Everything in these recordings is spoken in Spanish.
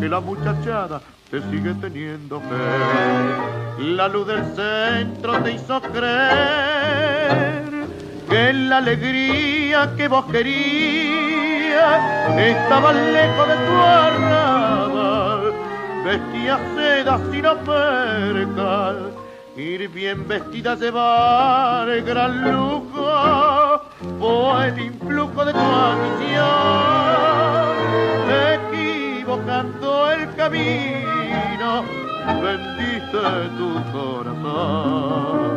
Que la muchachada te sigue teniendo fe. La luz del centro te hizo creer que la alegría que vos querías estaba lejos de tu arrabal. Vestías seda sin percal, ir bien vestida llevar gran lujo, camino, bendiste tu corazón.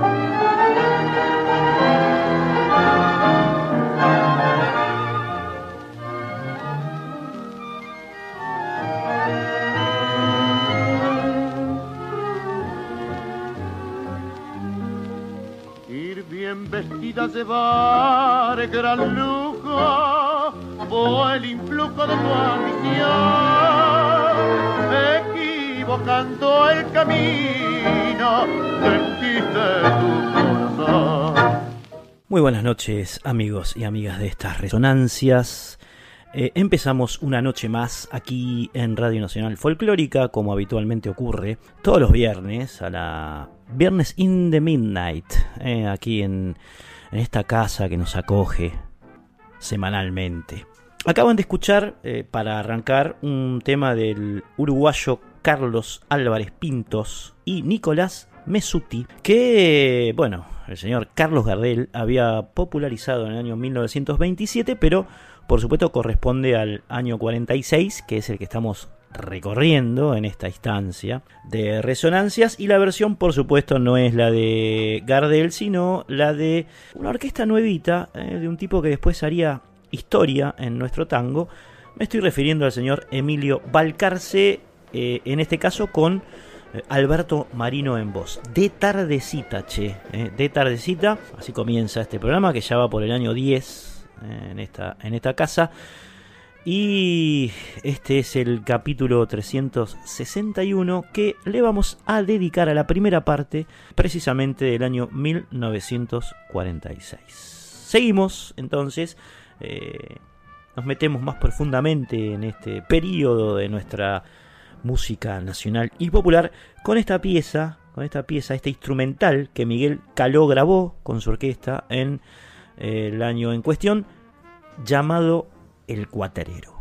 Ir bien vestida llevar gran lujo fue el influjo de tu ambición el camino muy buenas noches amigos y amigas de estas resonancias. Eh, empezamos una noche más aquí en Radio Nacional Folclórica, como habitualmente ocurre todos los viernes, a la viernes in the midnight, eh, aquí en, esta casa que nos acoge semanalmente. Acaban de escuchar, eh, para arrancar, un tema del uruguayo Carlos Álvarez Pintos y Nicolás Mesuti, que, bueno, el señor Carlos Gardel había popularizado en el año 1927, pero por supuesto corresponde al año 46, que es el que estamos recorriendo en esta instancia de resonancias. Y la versión por supuesto no es la de Gardel sino la de una orquesta nuevita eh, de un tipo que después haría historia en nuestro tango. Me estoy refiriendo al señor Emilio Balcarce eh, en este caso con eh, Alberto Marino en voz. De tardecita, che. Eh, de tardecita. Así comienza este programa que ya va por el año 10 eh, en, esta, en esta casa. Y este es el capítulo 361 que le vamos a dedicar a la primera parte precisamente del año 1946. Seguimos entonces, nos metemos más profundamente en este periodo de nuestra música nacional y popular con esta pieza, con esta pieza, este instrumental que Miguel Caló grabó con su orquesta en eh, el año en cuestión, llamado El Cuaterero.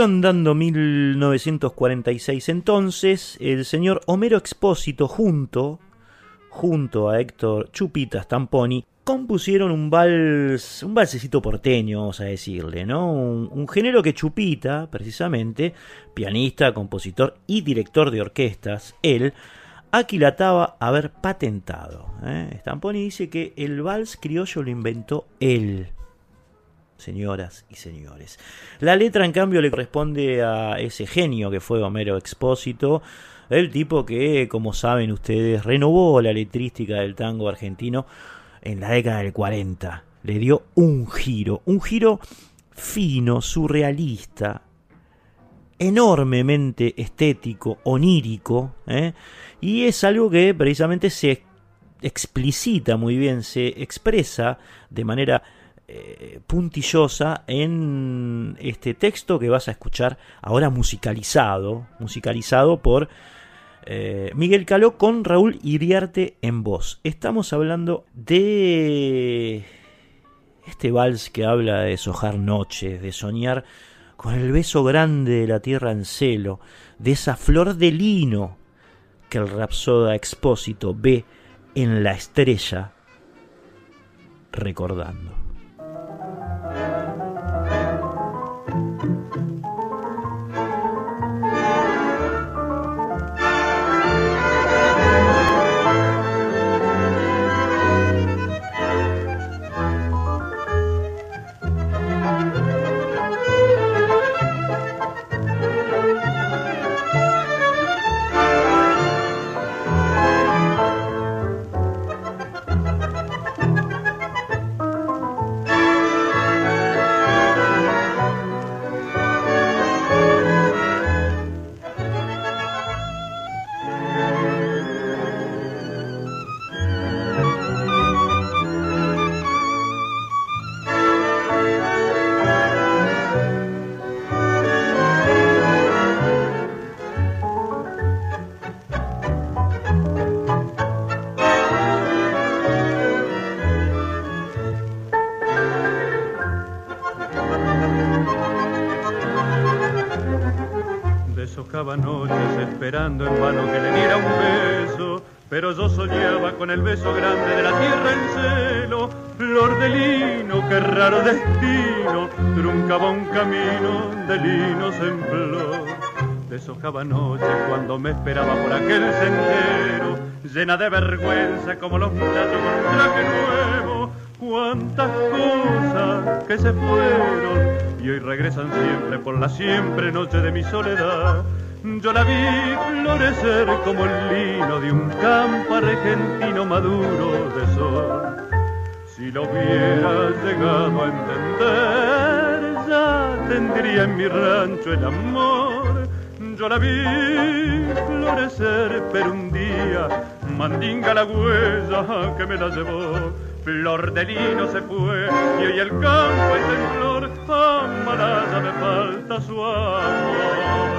Rondando 1946 entonces, el señor Homero Expósito junto, junto a Héctor Chupitas Tamponi, compusieron un vals, un valsecito porteño, vamos a decirle, ¿no? Un, género que Chupita, precisamente, pianista, compositor y director de orquestas, él, aquilataba haber patentado. ¿eh? Stamponi dice que el vals criollo lo inventó él señoras y señores. La letra, en cambio, le corresponde a ese genio que fue Homero Expósito, el tipo que, como saben ustedes, renovó la letrística del tango argentino en la década del 40. Le dio un giro, un giro fino, surrealista, enormemente estético, onírico, ¿eh? y es algo que precisamente se explicita muy bien, se expresa de manera eh, puntillosa en este texto que vas a escuchar ahora musicalizado, musicalizado por eh, Miguel Caló con Raúl Iriarte en voz. Estamos hablando de este vals que habla de sojar noches, de soñar con el beso grande de la tierra en celo, de esa flor de lino que el rapsoda expósito ve en la estrella recordando. Esperando en vano que le diera un beso, pero yo soñaba con el beso grande de la tierra en celo, flor de lino, qué raro destino, truncaba un camino de linos en flor. Deshojaba noche cuando me esperaba por aquel sendero, llena de vergüenza como los muchachos con un traje nuevo. Cuántas cosas que se fueron y hoy regresan siempre por la siempre noche de mi soledad. Yo la vi florecer como el lino de un campo argentino maduro de sol. Si lo hubiera llegado a entender, ya tendría en mi rancho el amor. Yo la vi florecer, pero un día mandinga la huella que me la llevó. Flor de lino se fue y hoy el campo es en flor, amarada me falta su amor.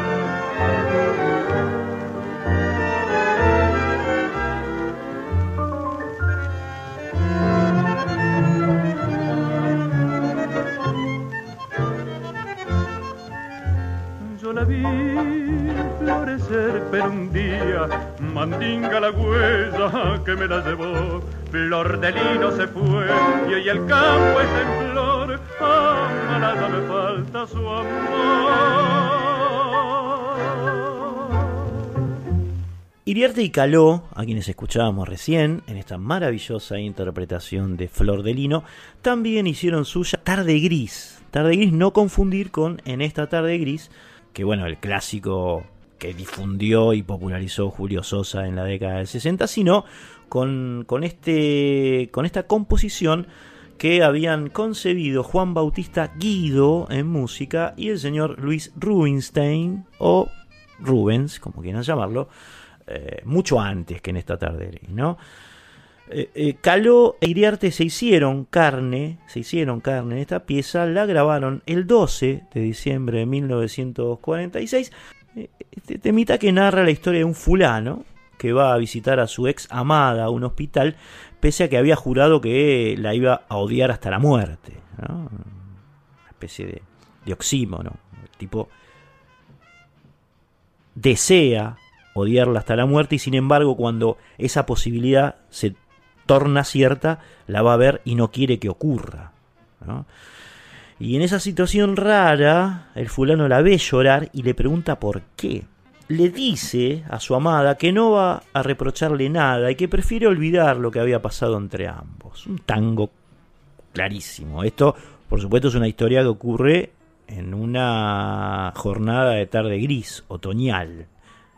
La vi florecer, pero un día mandinga la huella que me la llevó. Flor de lino se fue y hoy el campo es en flor, amarada me falta su amor. Iriarte y Caló, a quienes escuchábamos recién en esta maravillosa interpretación de Flor de Lino, también hicieron suya Tarde Gris. Tarde Gris no confundir con En esta Tarde Gris, que bueno, el clásico que difundió y popularizó Julio Sosa en la década del 60, sino con, con, este, con esta composición que habían concebido Juan Bautista Guido en música y el señor Luis Rubinstein o Rubens, como quieran llamarlo, eh, mucho antes que en esta tarde, ¿no? Eh, eh, Caló e Iriarte se hicieron carne, se hicieron carne en esta pieza, la grabaron el 12 de diciembre de 1946. Este temita que narra la historia de un fulano que va a visitar a su ex amada a un hospital, pese a que había jurado que la iba a odiar hasta la muerte. Una especie de, de oxímono tipo desea odiarla hasta la muerte y sin embargo cuando esa posibilidad se torna cierta, la va a ver y no quiere que ocurra. Y en esa situación rara, el fulano la ve llorar y le pregunta por qué. Le dice a su amada que no va a reprocharle nada y que prefiere olvidar lo que había pasado entre ambos. Un tango clarísimo. Esto, por supuesto, es una historia que ocurre en una jornada de tarde gris, otoñal.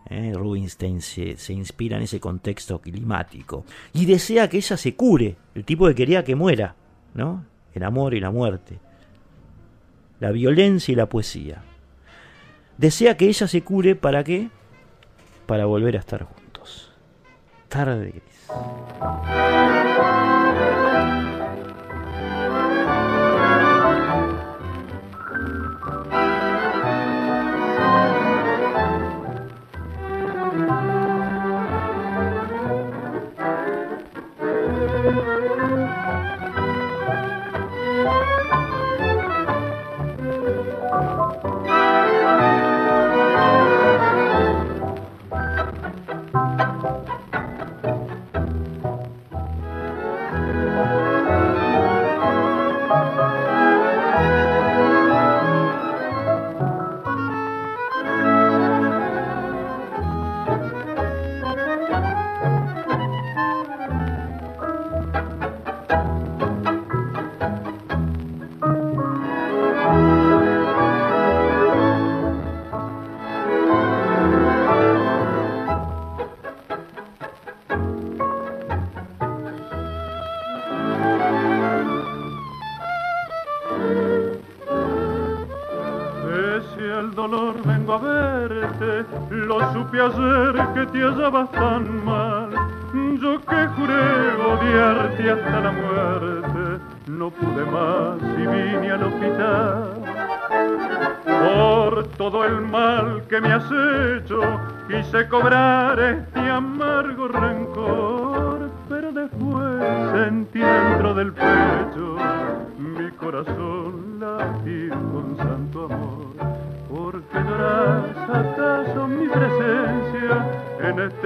¿Eh? Rubinstein se, inspira en ese contexto climático. Y desea que ella se cure, el tipo que quería que muera, ¿no? El amor y la muerte. La violencia y la poesía. Desea que ella se cure para qué? Para volver a estar juntos. Tarde gris. Te hallabas tan mal. Yo que juré odiarte hasta la muerte, no pude más y vine al hospital. Por todo el mal que me has hecho, quise cobrar este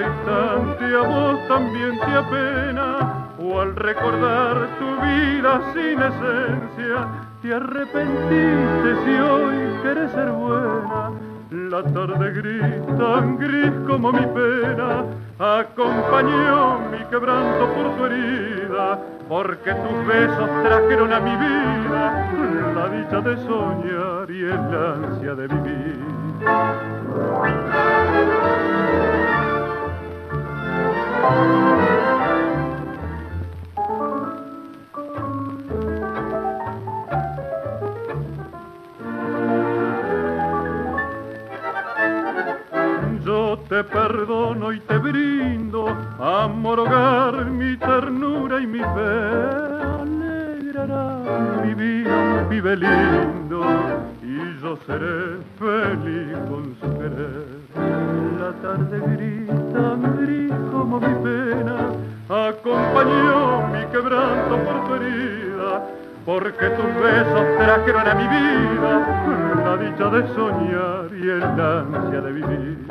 instante a vos también te apena, o al recordar tu vida sin esencia, te arrepentiste si hoy quieres ser buena. La tarde gris, tan gris como mi pena, acompañó mi quebranto por tu herida, porque tus besos trajeron a mi vida la dicha de soñar y el ansia de vivir. A mi vida la dicha de soñar y el ansia de vivir.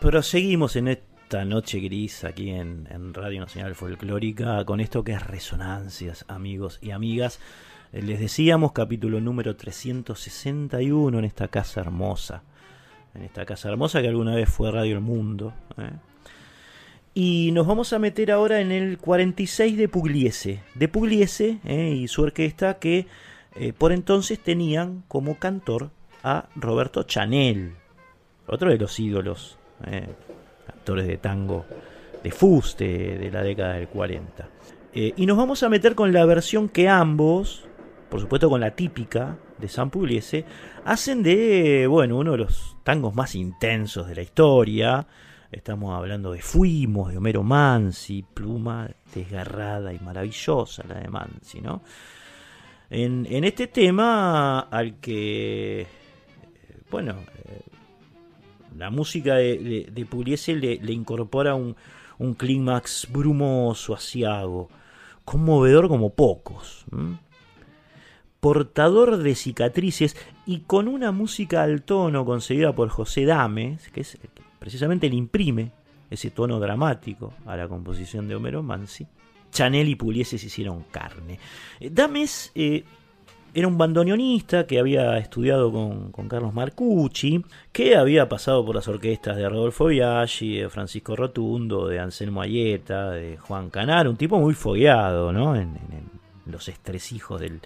Proseguimos en esta noche gris aquí en, en Radio Nacional Folclórica con esto que es Resonancias, amigos y amigas. Eh, les decíamos capítulo número 361 en esta casa hermosa. En esta casa hermosa que alguna vez fue Radio El Mundo. ¿eh? Y nos vamos a meter ahora en el 46 de Pugliese. De Pugliese ¿eh? y su orquesta que eh, por entonces tenían como cantor a Roberto Chanel. Otro de los ídolos. Actores de tango de fuste de la década del 40. y nos vamos a meter con la versión que ambos por supuesto con la típica de San Pugliese, hacen de, bueno, uno de los tangos más intensos de la historia. Estamos hablando de Fuimos, de Homero Mansi, pluma desgarrada y maravillosa la de Mansi, ¿no? En, este tema al que, bueno, eh, la música de, de, le, incorpora un, un clímax brumoso, asiago, conmovedor como pocos portador de cicatrices y con una música al tono conseguida por José Dames, que es precisamente le imprime ese tono dramático a la composición de Homero Mansi, Chanel y Pugliese se hicieron carne. Eh, Dames eh, era un bandoneonista que había estudiado con, Carlos Marcucci, que había pasado por las orquestas de Rodolfo Biaggi, de Francisco Rotundo, de Anselmo Ayeta, de Juan Canar, un tipo muy fogueado ¿no? en, los estresijos del,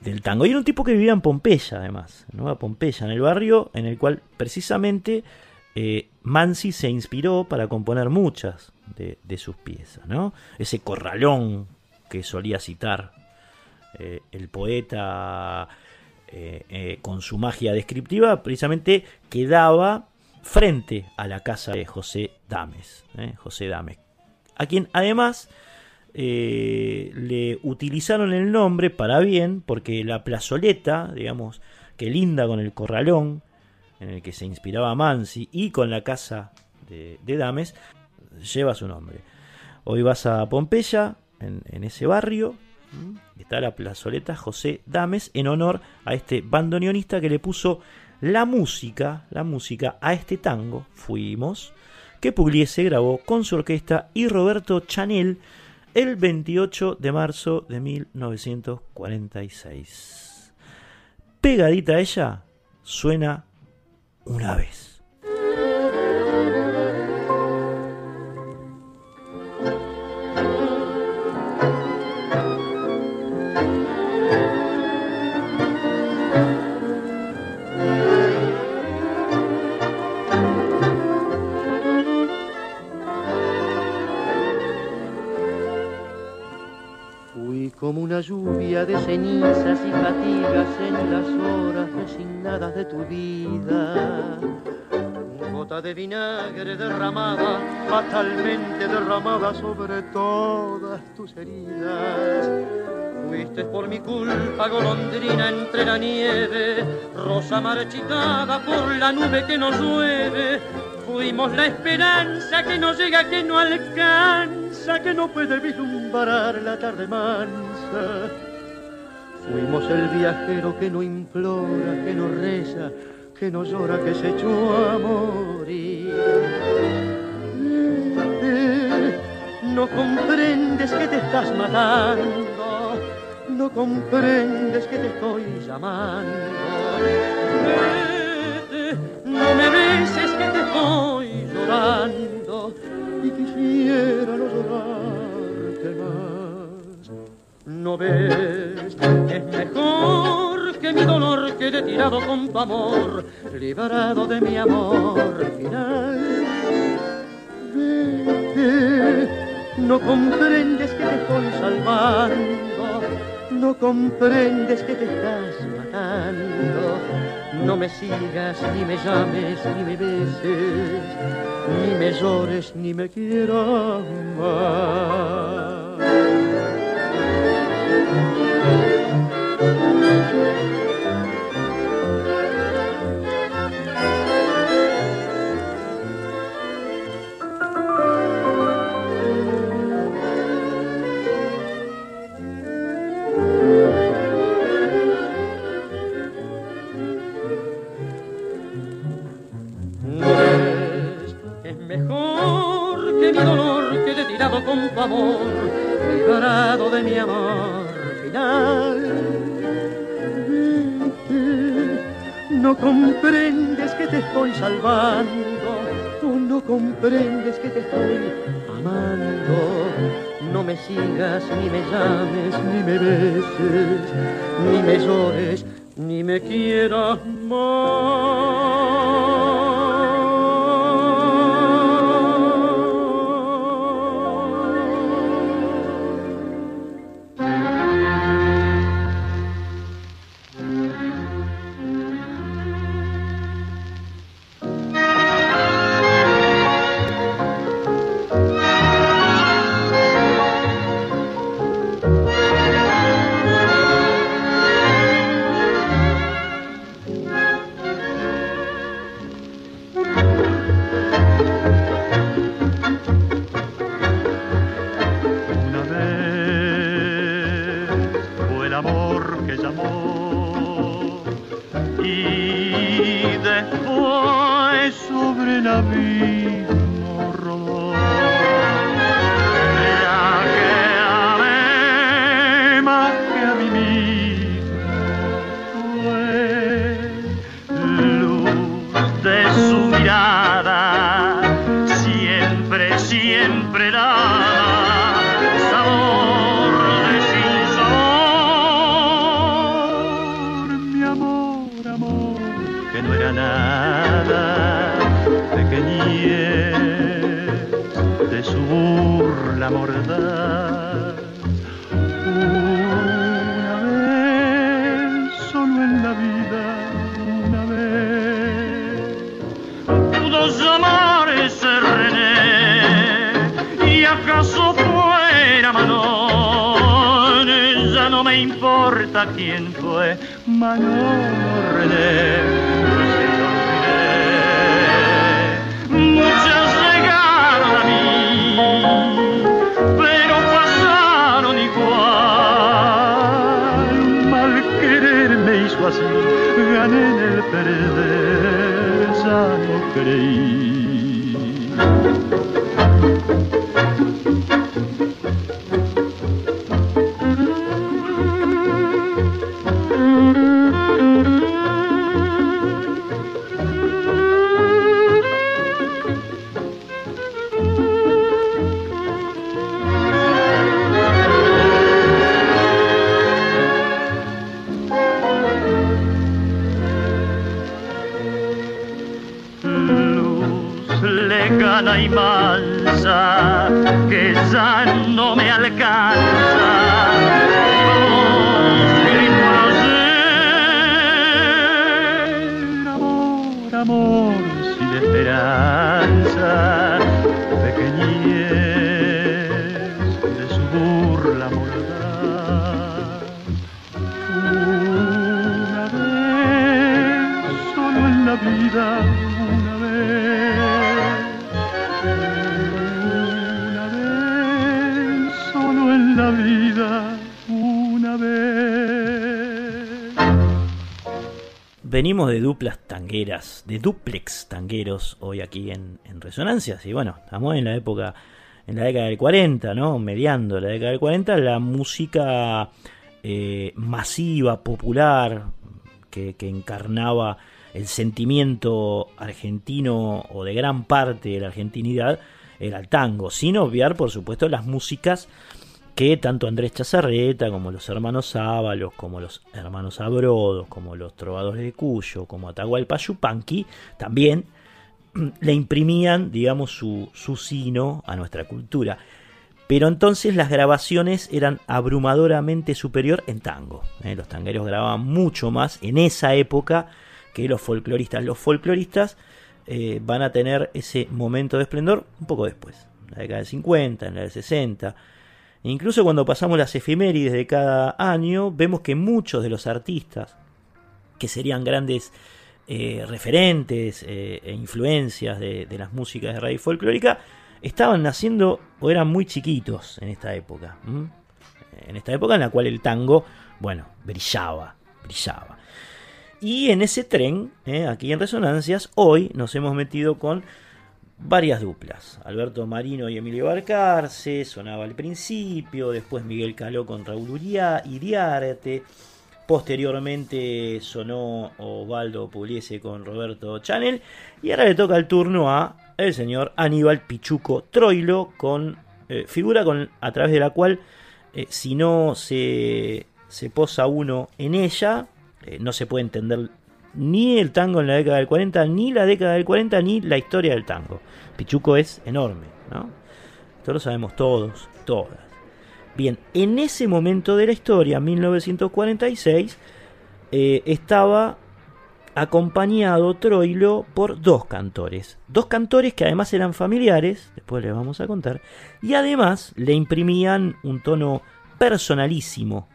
del tango. Y era un tipo que vivía en Pompeya, además, Nueva Pompeya, en el barrio en el cual precisamente eh, Mansi se inspiró para componer muchas de, sus piezas. ¿no? Ese corralón que solía citar eh, el poeta eh, con su magia descriptiva precisamente quedaba frente a la casa de José Dames, José Dames, a quien además le utilizaron el nombre para bien, porque la plazoleta, digamos, que linda con el corralón, en el que se inspiraba Mansi, y con la casa de, Dames, lleva su nombre. Hoy vas a Pompeya, en ese barrio, Está la plazoleta José Dames en honor a este bandoneonista que le puso la música, la música a este tango, Fuimos, que Pugliese grabó con su orquesta y Roberto Chanel el 28 de marzo de 1946. Pegadita a ella suena una vez. Como una lluvia de cenizas y fatigas en las horas resignadas de tu vida. Gota de vinagre derramada, fatalmente derramada sobre todas tus heridas. Fuiste por mi culpa golondrina entre la nieve, rosa marchitada por la nube que nos llueve. Fuimos la esperanza que no llega, que no alcanza, que no puede vislumbrar la tarde mansa Fuimos el viajero que no implora, que no reza, que no llora, que se echó a morir. No comprendes que te estás matando, no comprendes que te estoy llamando. No me beses que te estoy llorando y quisiera no llorarte más. ¿No ves? Es mejor que mi dolor quede tirado con tu amor, liberado de mi amor final. no comprendes que te estoy salvando, no comprendes que te estás matando. No me sigas, ni me llames, ni me beses, ni me llores, ni me quieras más. Es De duplas tangueras, de duplex tangueros hoy aquí en, en Resonancias. Y bueno, estamos en la época, en la década del 40, ¿no? Mediando la década del 40, la música eh, masiva, popular, que, que encarnaba el sentimiento argentino o de gran parte de la argentinidad, era el tango. Sin obviar, por supuesto, las músicas que tanto Andrés Chazarreta como los hermanos Ábalos, como los hermanos Abrodos, como los trovadores de Cuyo, como Atahualpa Yupanqui, también le imprimían, digamos, su, sino a nuestra cultura. Pero entonces las grabaciones eran abrumadoramente superior en tango. ¿eh? Los tangueros grababan mucho más en esa época que los folcloristas. Los folcloristas eh, van a tener ese momento de esplendor un poco después, en la década del 50, en la del 60. Incluso cuando pasamos las efemérides de cada año, vemos que muchos de los artistas, que serían grandes eh, referentes eh, e influencias de, las músicas de raíz folclórica, estaban naciendo o eran muy chiquitos en esta época. En esta época en la cual el tango, bueno, brillaba, brillaba. Y en ese tren, eh, aquí en Resonancias, hoy nos hemos metido con varias duplas. Alberto Marino y Emilio Barcarce, sonaba al principio, después Miguel Caló con Raúl Uriá, Iriarte, posteriormente sonó Osvaldo Pugliese con Roberto Chanel, y ahora le toca el turno a el señor Aníbal Pichuco Troilo, con eh, figura con, a través de la cual, eh, si no se, se posa uno en ella, eh, no se puede entender ni el tango en la década del 40, ni la década del 40, ni la historia del tango. Pichuco es enorme, ¿no? Esto lo sabemos todos, todas. Bien, en ese momento de la historia, 1946, eh, estaba acompañado Troilo por dos cantores. Dos cantores que además eran familiares, después les vamos a contar, y además le imprimían un tono personalísimo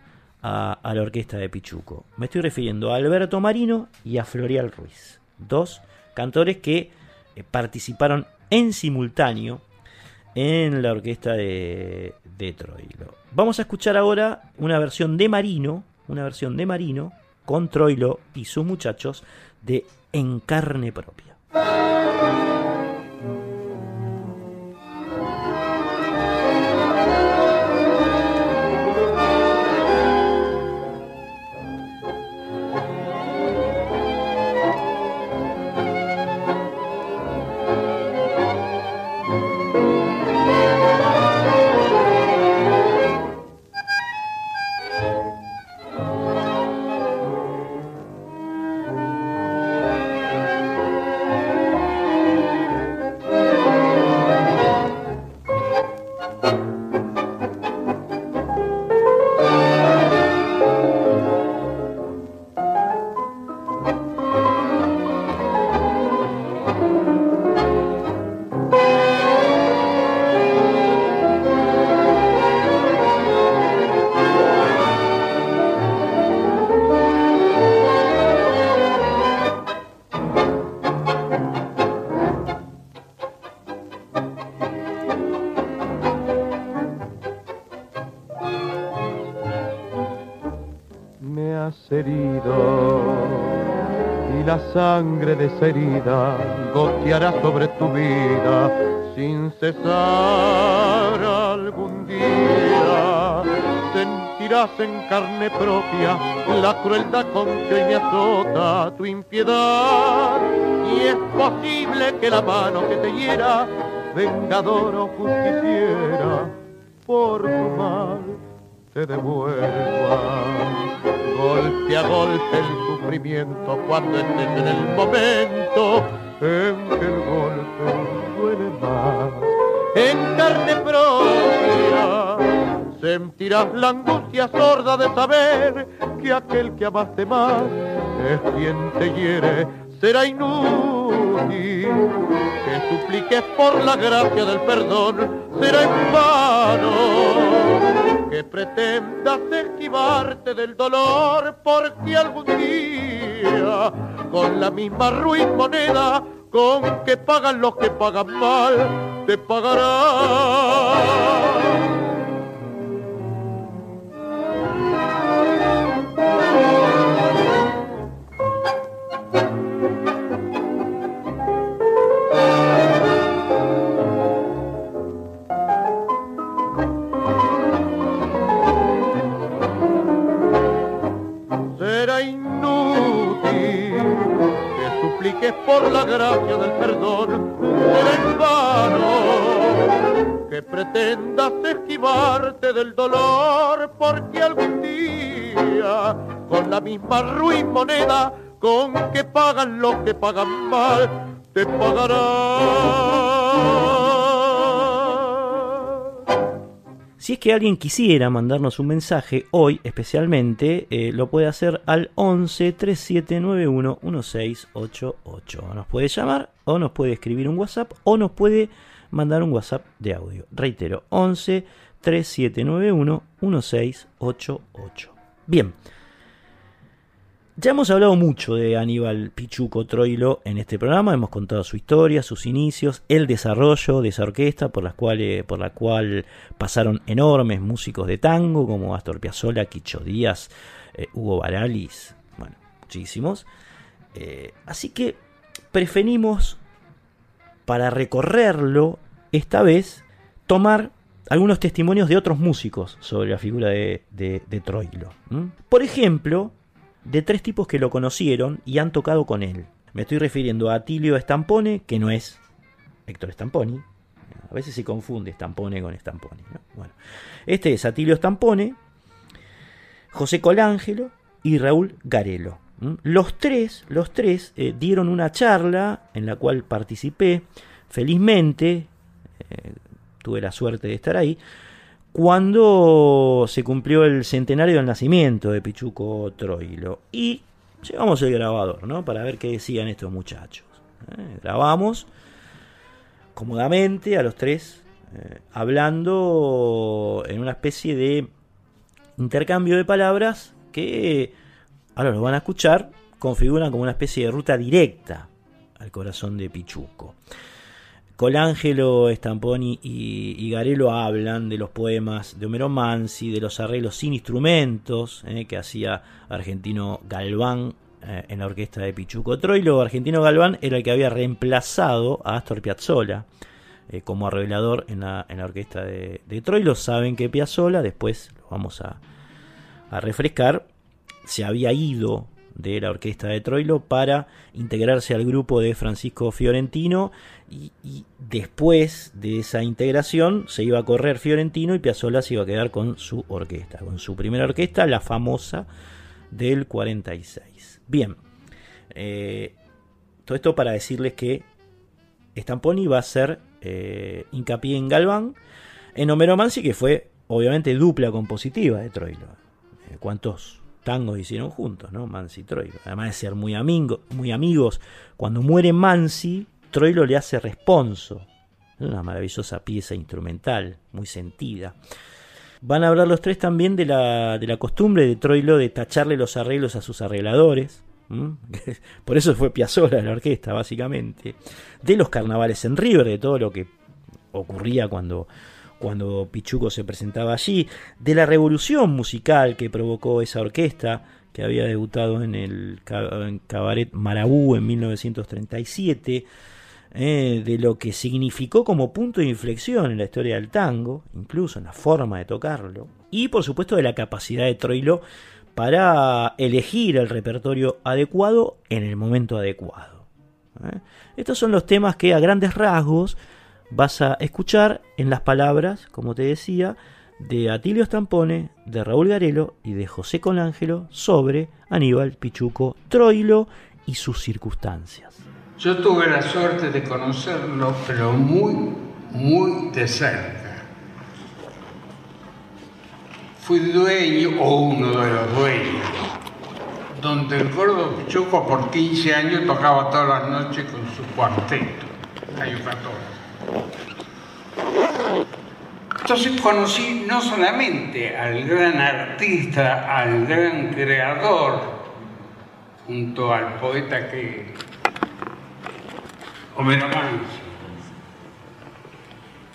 a, la orquesta de Pichuco. Me estoy refiriendo a Alberto Marino y a Florial Ruiz, dos cantores que eh, participaron en simultáneo en la orquesta de, de Troilo. Vamos a escuchar ahora una versión de Marino, una versión de Marino con Troilo y sus muchachos de En carne propia. Sangre de esa herida goteará sobre tu vida sin cesar algún día. Sentirás en carne propia la crueldad con que hoy me azota tu impiedad y es posible que la mano que te hiera vengador o justiciera por tu mal te devuelva golpe a golpe cuando estés en el momento en que el golpe duele más. En carne propia sentirás la angustia sorda de saber que aquel que amaste más es quien te hiere. Será inútil que supliques por la gracia del perdón, será en vano pretendas esquivarte del dolor, porque algún día. Con la misma ruin moneda con que pagan los que pagan mal, te pagarán por la gracia del perdón, en vano que pretendas esquivarte del dolor, porque algún día con la misma ruin moneda con que pagan los que pagan mal, te pagarán. Si es que alguien quisiera mandarnos un mensaje hoy especialmente, eh, lo puede hacer al 11 3791 1688. Nos puede llamar o nos puede escribir un WhatsApp o nos puede mandar un WhatsApp de audio. Reitero, 11 3791 1688. Bien. Ya hemos hablado mucho de Aníbal Pichuco Troilo en este programa, hemos contado su historia, sus inicios, el desarrollo de esa orquesta por, las cuales, por la cual pasaron enormes músicos de tango como Astor Piazzolla, Quicho Díaz, eh, Hugo Baralis, bueno, muchísimos. Eh, así que preferimos, para recorrerlo, esta vez, tomar algunos testimonios de otros músicos sobre la figura de, Troilo. Por ejemplo, de tres tipos que lo conocieron y han tocado con él. Me estoy refiriendo a Atilio Stampone, que no es Héctor Stamponi. A veces se confunde Stampone con Stamponi. Bueno, este es Atilio Stampone, José Colangelo y Raúl Garelo. Los tres, los tres eh, dieron una charla en la cual participé. Felizmente, eh, tuve la suerte de estar ahí cuando se cumplió el centenario del nacimiento de Pichuco Troilo. Y llevamos el grabador, ¿no? Para ver qué decían estos muchachos. ¿eh? Grabamos cómodamente a los tres, eh, hablando en una especie de intercambio de palabras que, ahora lo van a escuchar, configuran como una especie de ruta directa al corazón de Pichuco. Colangelo, Stamponi y, Garelo hablan de los poemas de Homero Mansi, de los arreglos sin instrumentos eh, que hacía Argentino Galván eh, en la orquesta de Pichuco Troilo. Argentino Galván era el que había reemplazado a Astor Piazzolla eh, como arreglador en la, orquesta de, Troilo. Saben que Piazzolla, después lo vamos a refrescar, se había ido de la orquesta de Troilo para integrarse al grupo de Francisco Fiorentino y, después de esa integración se iba a correr Fiorentino y Piazzolla se iba a quedar con su orquesta, con su primera orquesta, la famosa del 46. Bien, eh, todo esto para decirles que Stamponi va a ser eh, hincapié en Galván, en Homero Mansi, que fue obviamente dupla compositiva de Troilo. Eh, ¿Cuántos tangos hicieron juntos, ¿no? Mansi y Troilo. Además de ser muy, muy amigos, cuando muere Mansi, Troilo le hace responso. Una maravillosa pieza instrumental, muy sentida. Van a hablar los tres también de la, de la costumbre de Troilo de tacharle los arreglos a sus arregladores. Por eso fue Piazzolla la orquesta, básicamente. De los carnavales en River, de todo lo que ocurría cuando cuando Pichuco se presentaba allí, de la revolución musical que provocó esa orquesta que había debutado en el cabaret Marabú en 1937, eh, de lo que significó como punto de inflexión en la historia del tango, incluso en la forma de tocarlo, y por supuesto de la capacidad de Troilo para elegir el repertorio adecuado en el momento adecuado. ¿eh? Estos son los temas que a grandes rasgos vas a escuchar en las palabras, como te decía, de Atilio Stampone, de Raúl Garelo y de José Colangelo sobre Aníbal Pichuco Troilo y sus circunstancias. Yo tuve la suerte de conocerlo, pero muy, muy de cerca. Fui dueño, o uno de los dueños, donde el gordo Pichuco por 15 años tocaba todas las noches con su cuarteto, 14. Entonces conocí no solamente al gran artista, al gran creador, junto al poeta que Homero Mansi.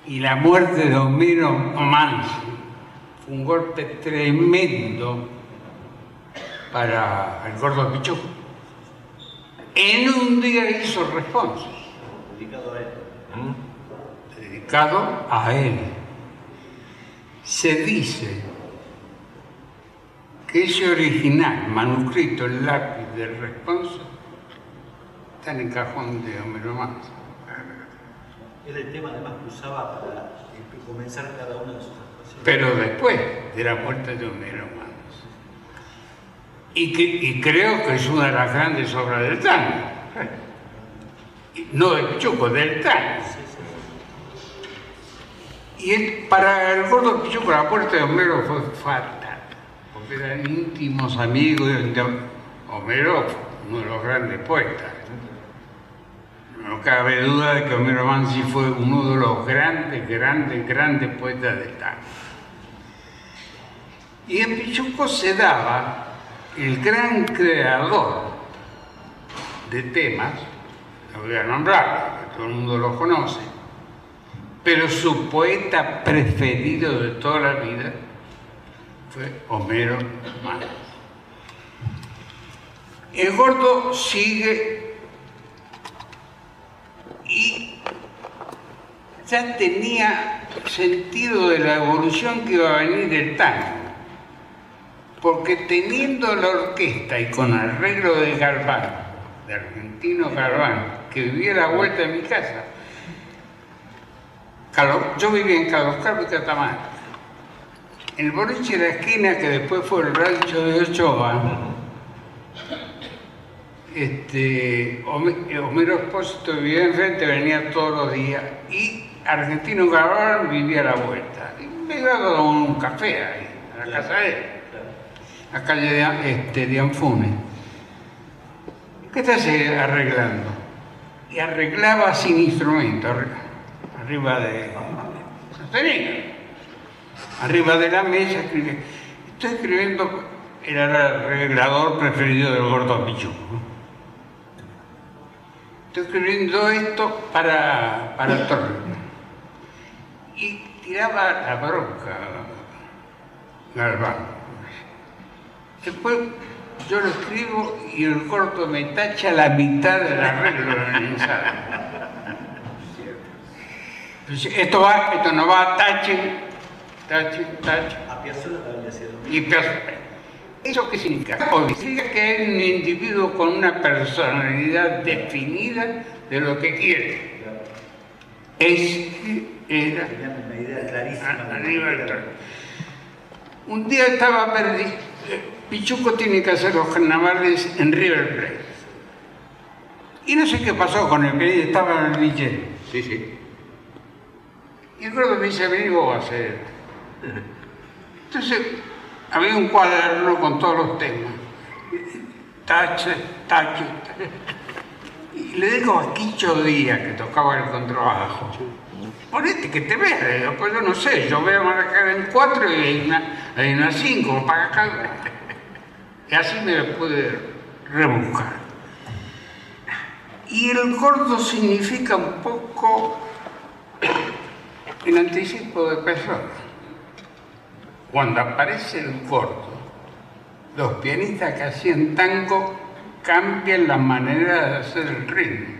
Y la muerte de Homero Mansi fue un golpe tremendo para el gordo Pichú. En un día hizo responso. Dedicado a él. ¿Mm? Dedicado a él. Se dice que ese original, manuscrito, el lápiz del responso, está en el cajón de Homero Manso. Era el tema además que usaba para comenzar cada una de sus actuaciones. Pero después de la muerte de Homero Manso. Y, que, y creo que es una de las grandes obras del tango. No del Pichuco, del tango. Y para el gordo Pichuco la muerte de Homero fue fatal, porque eran íntimos amigos de Homero, uno de los grandes poetas. No cabe duda de que Homero Mansi fue uno de los grandes, grandes, grandes poetas del tango. Y en Pichuco se daba el gran creador de temas, lo voy a nombrar, porque todo el mundo lo conoce, pero su poeta preferido de toda la vida fue Homero Mansi. El gordo sigue y ya tenía sentido de la evolución que iba a venir del tango. Porque teniendo la orquesta y con arreglo de Garbán, de Argentino Garbán, que vivía a la vuelta de mi casa, yo vivía en Carlos y Catamarca. El boliche de la esquina, que después fue el rancho de Ochoa, este, Homero Espósito vivía enfrente, venía todos los días y Argentino Garbán vivía a la vuelta. Y me iba a un café ahí, a la casa de él, a calle de, este, de Anfune. ¿Qué estás arreglando? Y arreglaba sin instrumento, arriba de. Arriba de la mesa escribía. Estoy escribiendo, era el arreglador preferido del gordo Pichu estoy escribiendo esto para, para Torre. Y tiraba la bronca Galván. Después yo lo escribo y el corto me tacha la mitad del arreglo del ensayo. esto va, esto no va, tache, tache, tache. A Piazzolla también hacía Y Piazzolla. ¿Eso qué significa? Significa que es un individuo con una personalidad definida de lo que quiere. Es era una idea clarísima. Un día estaba perdido. Pichuco tiene que hacer los carnavales en River Plate. Y no sé qué pasó con el que estaba en el Michel. Sí, sí. Y el gordo me dice, vení vos a hacer. Entonces, había un cuaderno con todos los temas. Tache, tache, Y le digo a Quicho Díaz, que tocaba el contrabajo, ponete que te vea, pues yo no sé, yo veo marcar en cuatro y hay una, hay una cinco, para acá. Y así me pude rebuscar. Y el gordo significa un poco en anticipo de persona. Cuando aparece el gordo, los pianistas que hacían tango cambian la manera de hacer el ritmo.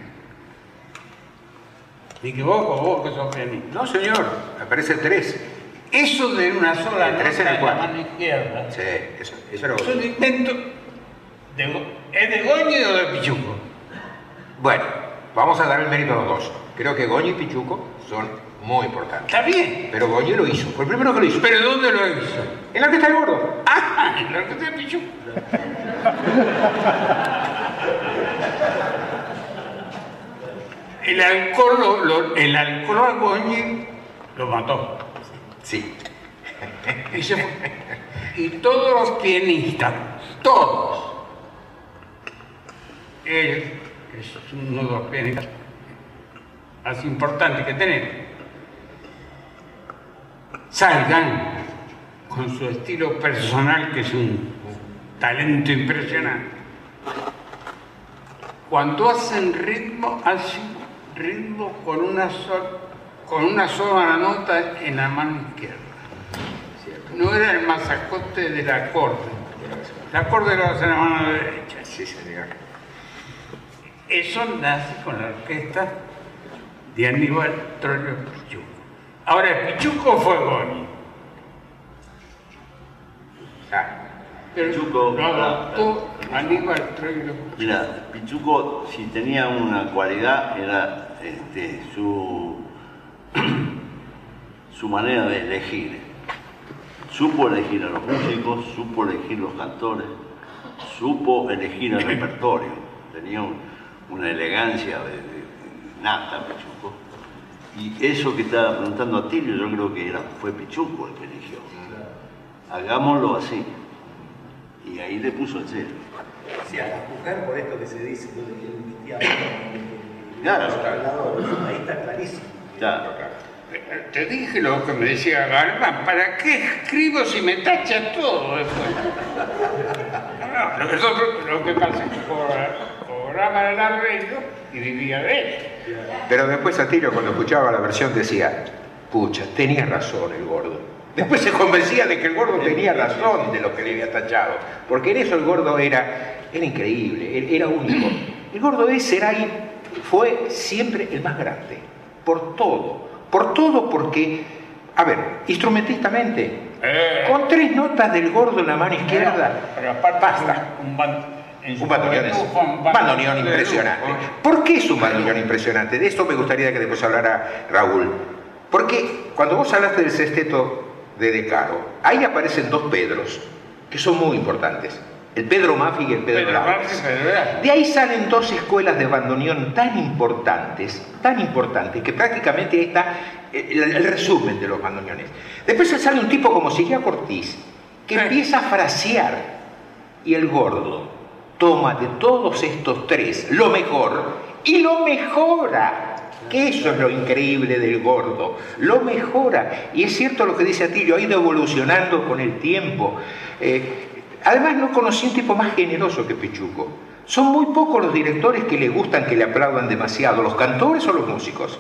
¿Me equivoco vos que sos pianista? No, señor, aparece tres. Eso de una sola tres nota en la mano izquierda Sí, eso, eso era es un invento de, ¿Es de Goñi o de Pichuco? Bueno, vamos a dar el mérito a los dos. Creo que Goñi y Pichuco son muy importantes. Está bien. Pero Goñi lo hizo, fue el primero que lo hizo. ¿Pero dónde lo hizo? En la orquesta del gordo. Ah, en la orquesta de Pichuco. El alcohol, lo- lo- el alcohol a Goñi lo mató. Sí. Y, se fue. Y todos los pianistas, todos, él es uno de los pianistas más importantes que tenemos, salgan con su estilo personal, que es un talento impresionante. Cuando hacen ritmo, hacen ritmo con una, sol- con una sola nota en la mano izquierda. No era el masacote del acorde. El acorde lo hace en la mano derecha. Sí, señor. Eso nace con la orquesta de Aníbal Troilo Pichuco. Ahora, Pichuco fue. Ah, Pero Pichuco, lo adoptó Aníbal Troilo Mira, Pichuco, si tenía una cualidad, era este, su, su manera de elegir. Supo elegir a los músicos, supo elegir los cantores, supo elegir el repertorio. Tenía un- una elegancia de, de- nata, Pichuco. Y eso que estaba preguntando a Tilio, yo creo que era, fue Pichuco el que eligió. Hagámoslo así. Y ahí le puso el cero. Si a la mujer, por esto que se dice, le quiero Claro, Ahí está clarísimo. Claro. Eh, Te dije lo que me decía Galván, ¿para qué escribo si me tacha todo después? No, lo, que lo pasa es que cobra- cobraba el arreglo y vivía de él. Pero después Atilio cuando escuchaba la versión decía, pucha, tenía razón el gordo. Después se convencía de que el gordo tenía razón de lo que le había tachado. Porque en eso el gordo era, era increíble, era- era único. El gordo es, será y fue siempre el más grande. Por todo. Por todo porque, a ver, instrumentistamente, Eh. con tres notas del gordo en la mano izquierda, Pero aparte basta. Un, un Un bandoneón, es- un bandoneón impresionante. lujo. ¿Por qué es un bandoneón impresionante? De esto me gustaría que después hablara Raúl. Porque cuando vos hablaste del sexteto de De Caro, ahí aparecen dos Pedros, que son muy importantes. El Pedro Maffi y el Pedro Pedro. De ahí salen dos escuelas de bandoneón tan importantes, tan importantes, que prácticamente ahí está el, el resumen de los bandoneones. Después sale un tipo como Silvia Cortiz, que Sí. empieza a frasear, y el gordo toma de todos estos tres lo mejor y lo mejora. Que eso es lo increíble del gordo, lo mejora. Y es cierto lo que dice Atilio, ha ido evolucionando con el tiempo. Eh, además no conocí un tipo más generoso que Pichuco. Son muy pocos los directores que le gustan que le aplaudan demasiado, los cantores o los músicos.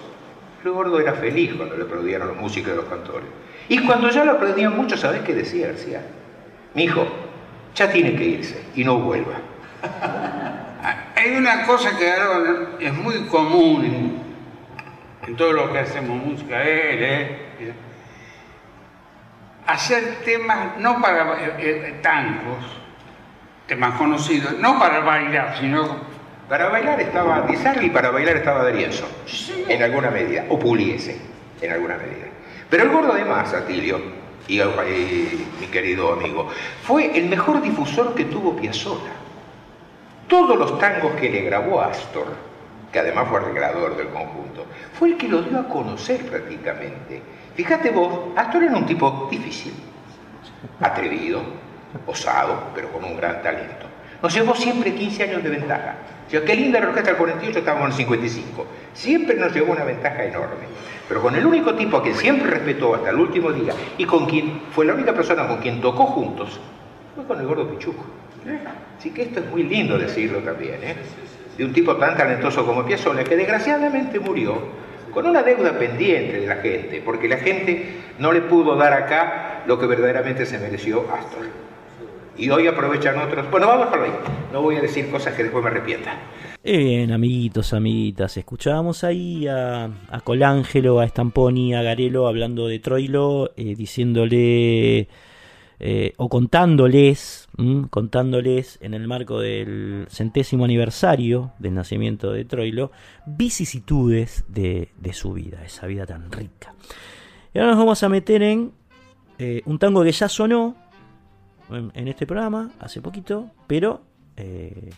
El gordo era feliz cuando le aplaudían los músicos y los cantores. Y cuando ya lo aplaudían mucho, ¿sabés qué decía García? Mi hijo, ya tiene que irse y no vuelva. Hay una cosa que ahora es muy común en, todo lo que hacemos música, él, eh, hacer temas no para eh, eh, tangos, temas conocidos, no para bailar, sino Para bailar estaba Di Sarli, para bailar estaba D'Arienzo, en alguna medida, o Puliese, en alguna medida. Pero el gordo además, Atilio, y, y mi querido amigo, fue el mejor difusor que tuvo Piazzolla. Todos los tangos que le grabó Astor, que además fue arreglador del conjunto, fue el que lo dio a conocer prácticamente. Fíjate vos, Astor era un tipo difícil, atrevido, osado, pero con un gran talento. Nos llevó siempre 15 años de ventaja. Qué linda la orquesta del 48, estábamos en el 55. Siempre nos llevó una ventaja enorme. Pero con el único tipo a quien siempre respetó hasta el último día y con quien fue la única persona con quien tocó juntos, fue con el gordo Pichuco. Así que esto es muy lindo decirlo también, ¿eh? De un tipo tan talentoso como Piazzolla, que desgraciadamente murió con una deuda pendiente de la gente, porque la gente no le pudo dar acá lo que verdaderamente se mereció Astor. Y hoy aprovechan otros. Bueno, vamos a ahí. No voy a decir cosas que después me arrepienta. Bien, amiguitos, amiguitas, escuchábamos ahí a, a Colangelo, a Stamponi, a Garelo hablando de Troilo, eh, diciéndole eh, o contándoles, contándoles en el marco del centésimo aniversario del nacimiento de Troilo, vicisitudes de, su vida, esa vida tan rica. Y ahora nos vamos a meter en eh, un tango que ya sonó en, este programa hace poquito, pero eh,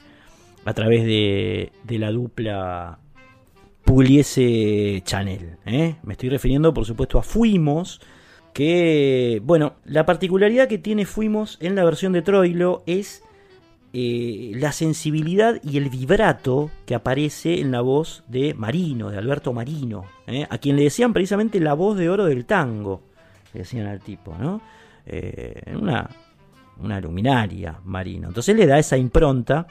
a través de, de la dupla Pugliese Chanel. Me estoy refiriendo, por supuesto, a Fuimos que, bueno, la particularidad que tiene Fuimos en la versión de Troilo es eh, la sensibilidad y el vibrato que aparece en la voz de Marino, de Alberto Marino, ¿eh? a quien le decían precisamente la voz de oro del tango, le decían al tipo, ¿no? Eh, una, una luminaria Marino. Entonces le da esa impronta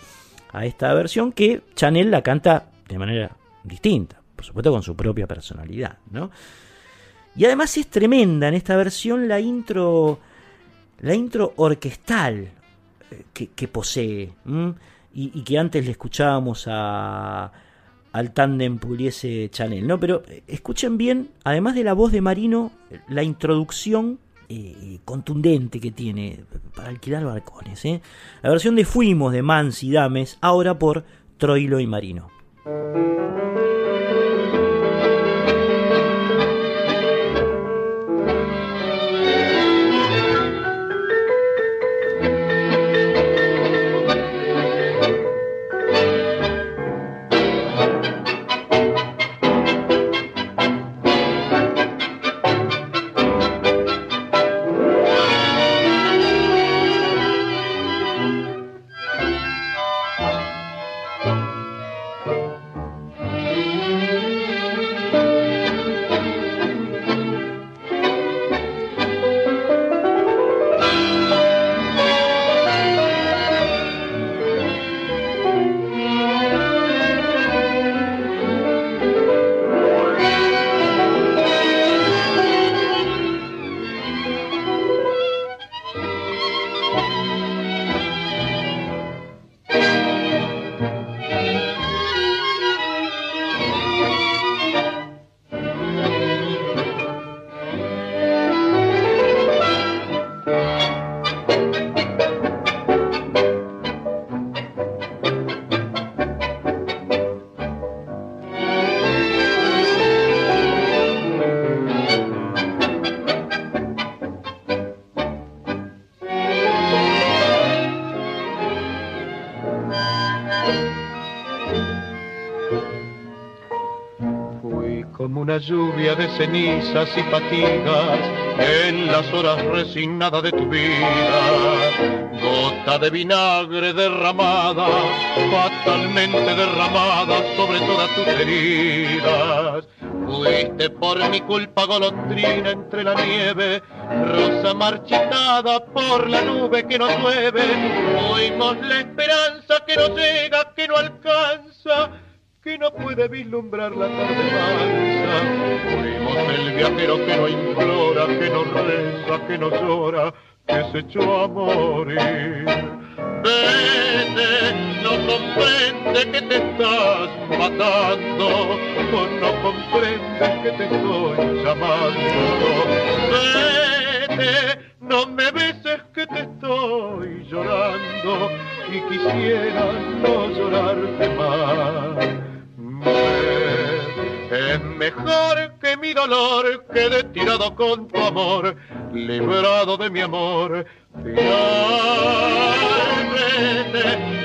a esta versión que Chanel la canta de manera distinta, por supuesto con su propia personalidad, ¿no? Y además es tremenda en esta versión la intro, la intro orquestal eh, que, posee. Y, que antes le escuchábamos a, al tándem Puliese Chanel. ¿no? Pero eh, escuchen bien, además de la voz de Marino, la introducción eh, contundente que tiene para alquilar balcones. La versión de Fuimos de Mans y Dames, ahora por Troilo y Marino. De cenizas y fatigas en las horas resignadas de tu vida. Gota de vinagre derramada, fatalmente derramada sobre todas tus heridas. Fuiste por mi culpa golondrina entre la nieve, rosa marchitada por la nube que nos llueve. Fuimos la esperanza que no llega, que no alcanza que no puede vislumbrar la tarde mansa. Fuimos el viajero que no implora, que no reza, que no llora, que se echó a morir. Vete, no comprende que te estás matando, o no comprendes que te estoy llamando. Vete, no me beses que te estoy llorando y quisiera no llorarte más. Es mejor que mi dolor quede tirado con tu amor, librado de mi amor.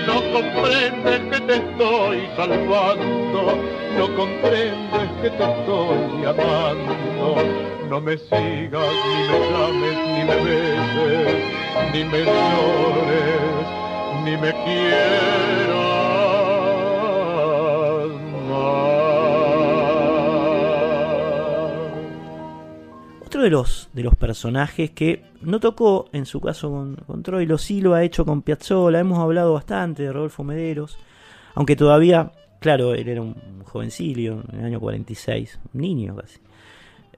No comprendes que te estoy salvando, no comprendes que te estoy amando. No me sigas, ni me llames, ni me beses, ni me llores, ni me quieras. de los, de los personajes que no tocó en su caso con, con Troilo, sí lo ha hecho con Piazzolla, hemos hablado bastante de Rodolfo Mederos, aunque todavía claro, él era un jovencilio, en el año 46, un niño casi.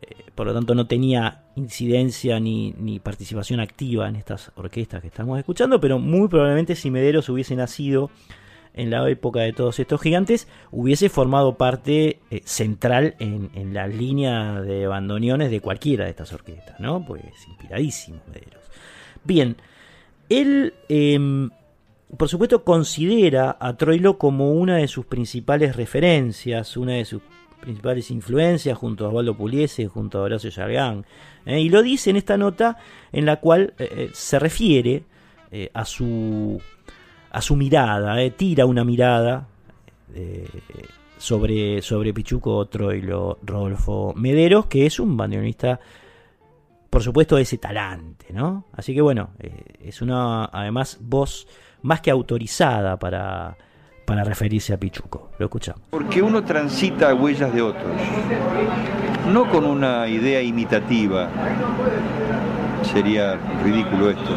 Eh, por lo tanto, no tenía incidencia ni, ni, participación activa en estas orquestas que estamos escuchando, pero muy probablemente si Mederos hubiese nacido en la época de todos estos gigantes, hubiese formado parte eh, central en, en, la línea de bandoneones de cualquiera de estas orquestas, ¿no? Pues inspiradísimo Mederos. Bien, él, eh, por supuesto, considera a Troilo como una de sus principales referencias, una de sus principales influencias junto a Osvaldo Puliese, junto a Horacio Yargán. ¿eh? y lo dice en esta nota en la cual eh, se refiere a su a su mirada, eh, tira una mirada eh, sobre, sobre Pichuco Troilo Rodolfo Mederos, que es un bandoneonista, por supuesto, de ese talante, ¿no? Así que bueno, eh, es una, además, voz más que autorizada para, para referirse a Pichuco. Lo escuchamos. Porque uno transita huellas de otros, no con una idea imitativa, sería ridículo esto.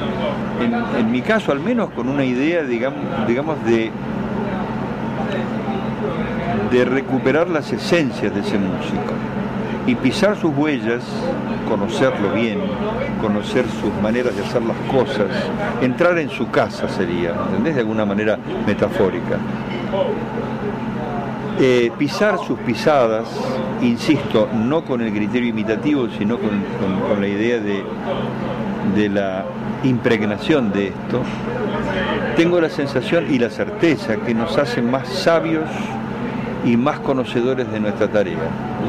En, mi caso, al menos, con una idea, digamos, digamos de, de recuperar las esencias de ese músico y pisar sus huellas, conocerlo bien, conocer sus maneras de hacer las cosas, entrar en su casa sería, ¿entendés? De alguna manera metafórica. Eh, pisar sus pisadas, insisto, no con el criterio imitativo, sino con, la idea de, de, la impregnación de esto, tengo la sensación y la certeza que nos hacen más sabios y más conocedores de nuestra tarea.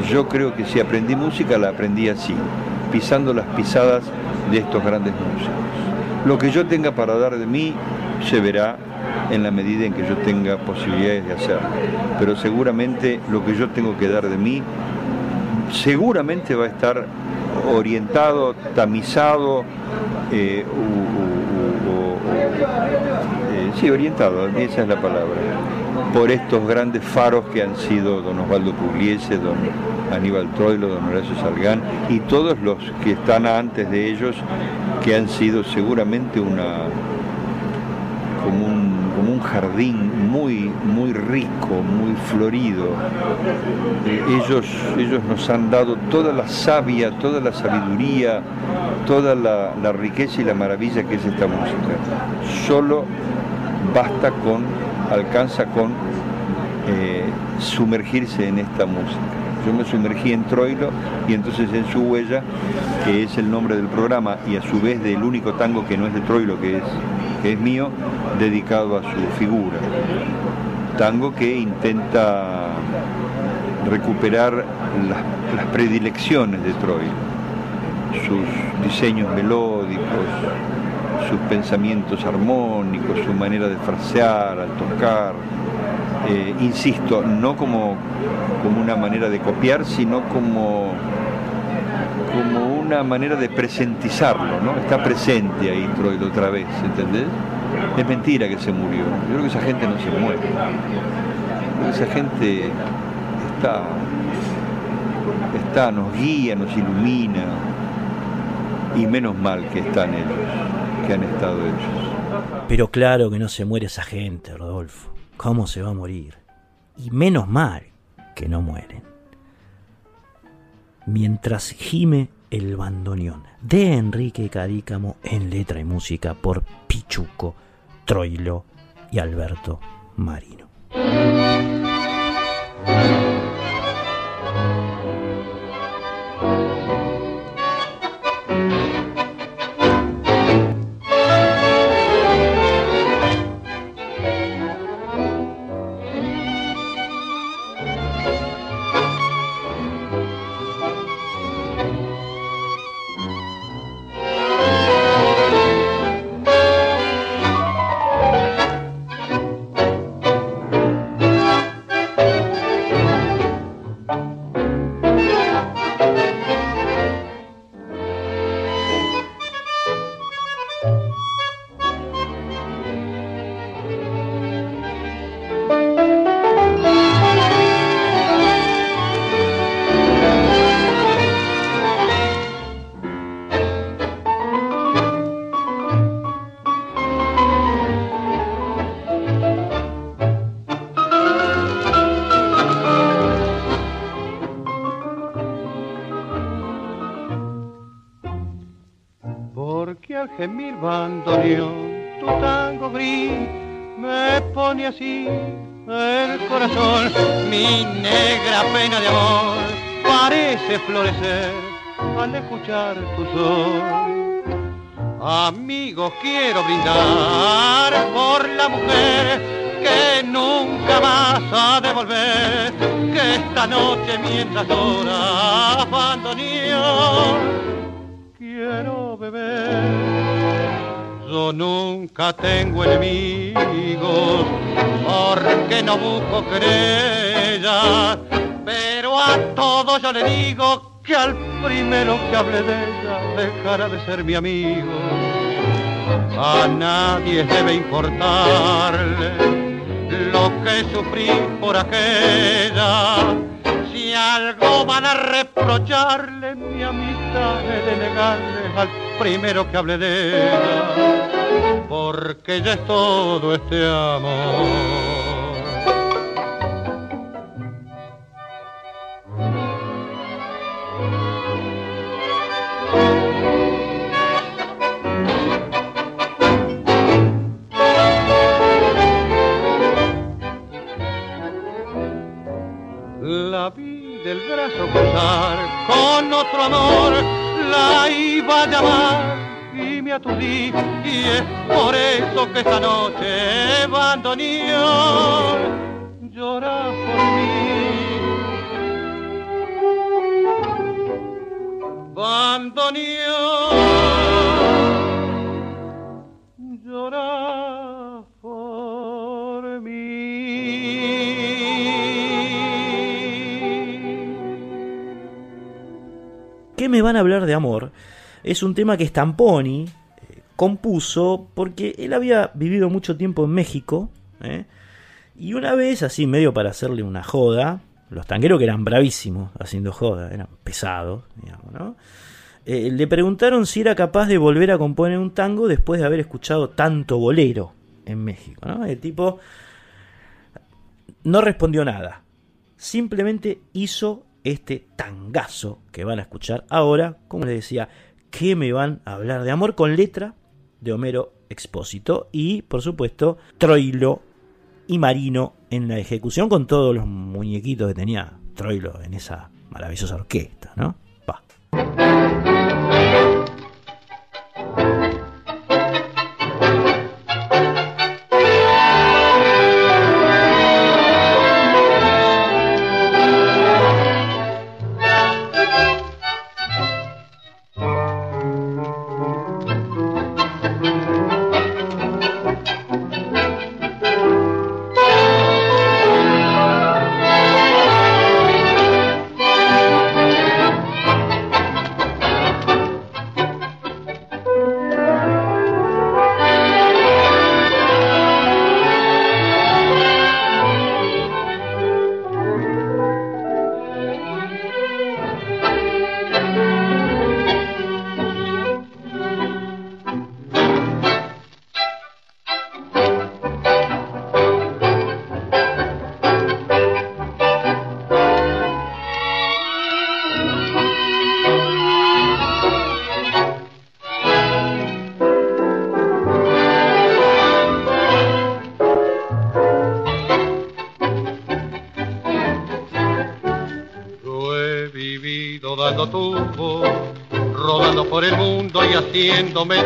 Yo creo que si aprendí música, la aprendí así, pisando las pisadas de estos grandes músicos. Lo que yo tenga para dar de mí se verá en la medida en que yo tenga posibilidades de hacerlo. Pero seguramente lo que yo tengo que dar de mí seguramente va a estar orientado, tamizado, eh, u, eh, sí, orientado, esa es la palabra, por estos grandes faros que han sido don Osvaldo Pugliese, don Aníbal Troilo, don Horacio Salgán y todos los que están antes de ellos que han sido seguramente una como un, como un jardín muy, muy rico, muy florido. Eh, ellos, ellos nos han dado toda la savia, toda la sabiduría, toda la, riqueza y la maravilla que es esta música. Solo basta con, alcanza con eh, sumergirse en esta música. Yo me sumergí en Troilo y entonces en su huella, que es el nombre del programa y a su vez del único tango que no es de Troilo, que es, que es mío, dedicado a su figura. Tango que intenta recuperar las, las predilecciones de Troilo, sus diseños melódicos, sus pensamientos armónicos, su manera de frasear al tocar, eh, insisto, no como, como una manera de copiar, sino como, como una manera de presentizarlo, ¿no? Está presente ahí Troilo otra vez, ¿entendés? Es mentira que se murió. Yo creo que esa gente no se muere. Esa gente está, está, nos guía, nos ilumina. Y menos mal que están ellos, que han estado ellos. Pero claro que no se muere esa gente, Rodolfo. ¿Cómo se va a morir? Y menos mal que no mueren. Mientras gime el bandoneón de Enrique Cadícamo en letra y música por Pichuco, Troilo y Alberto Marino. Dejará de ser mi amigo. A nadie debe importarle lo que sufrí por aquella. Si algo van a reprocharle, mi amistad de negarle al primero que hable de ella, porque ya es todo este amor. Bandoneón llora por mí. Bandoneón llora por mí. ¿Qué me van a hablar de amor? Es un tema que Stamponi compuso porque él había vivido mucho tiempo en México. ¿eh? Y una vez, así medio para hacerle una joda, los tangueros que eran bravísimos haciendo joda, eran pesados, digamos, ¿no? Eh, le preguntaron si era capaz de volver a componer un tango después de haber escuchado tanto bolero en México. ¿no? El tipo no respondió nada. Simplemente hizo este tangazo que van a escuchar ahora. Como les decía, que me van a hablar de amor con letra de Homero Expósito y, por supuesto, Troilo y Marino en la ejecución con todos los muñequitos que tenía Troilo en esa maravillosa orquesta, ¿no?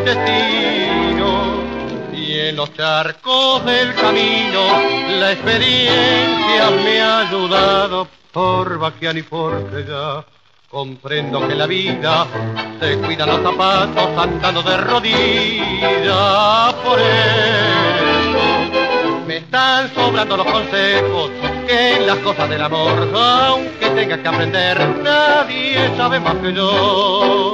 Destino. Y en los charcos del camino la experiencia me ha ayudado por Baquián y por ya Comprendo que la vida se cuidan los zapatos andando de rodillas. Por eso me están sobrando los consejos que en las cosas del amor, aunque tengas que aprender, nadie sabe más que yo.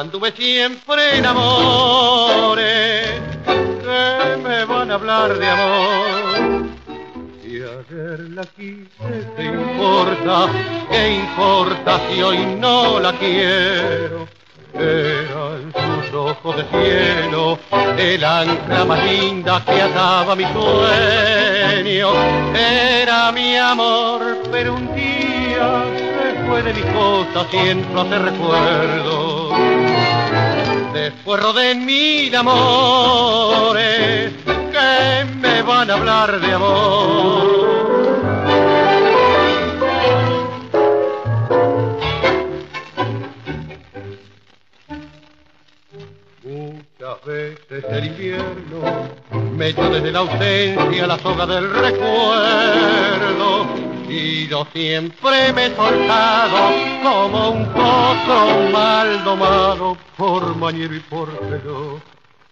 Anduve siempre en amores que me van a hablar de amor. Y ayer la quise, ¿qué importa? ¿Qué importa si hoy no la quiero? Eran sus ojos de cielo, el ancla más linda que ataba mi sueño. Era mi amor, pero un día se fue de mis cosas y entró a hacer recuerdos. Después roden mil amores que me van a hablar de amor. Muchas veces el invierno me echa desde la ausencia la soga del recuerdo y yo siempre me he soltado como un potro mal domado por mañero y por pelo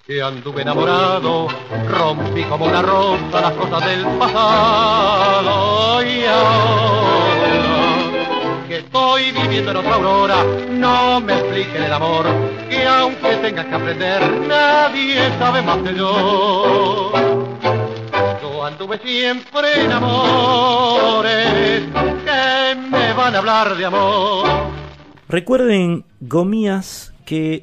que anduve enamorado, rompí como una rosa las cosas del pasado y ahora que estoy viviendo en otra aurora, no me expliquen el amor, que aunque tengas que aprender, nadie sabe más que yo. Anduve siempre en amores que me van a hablar de amor. Recuerden, gomías, que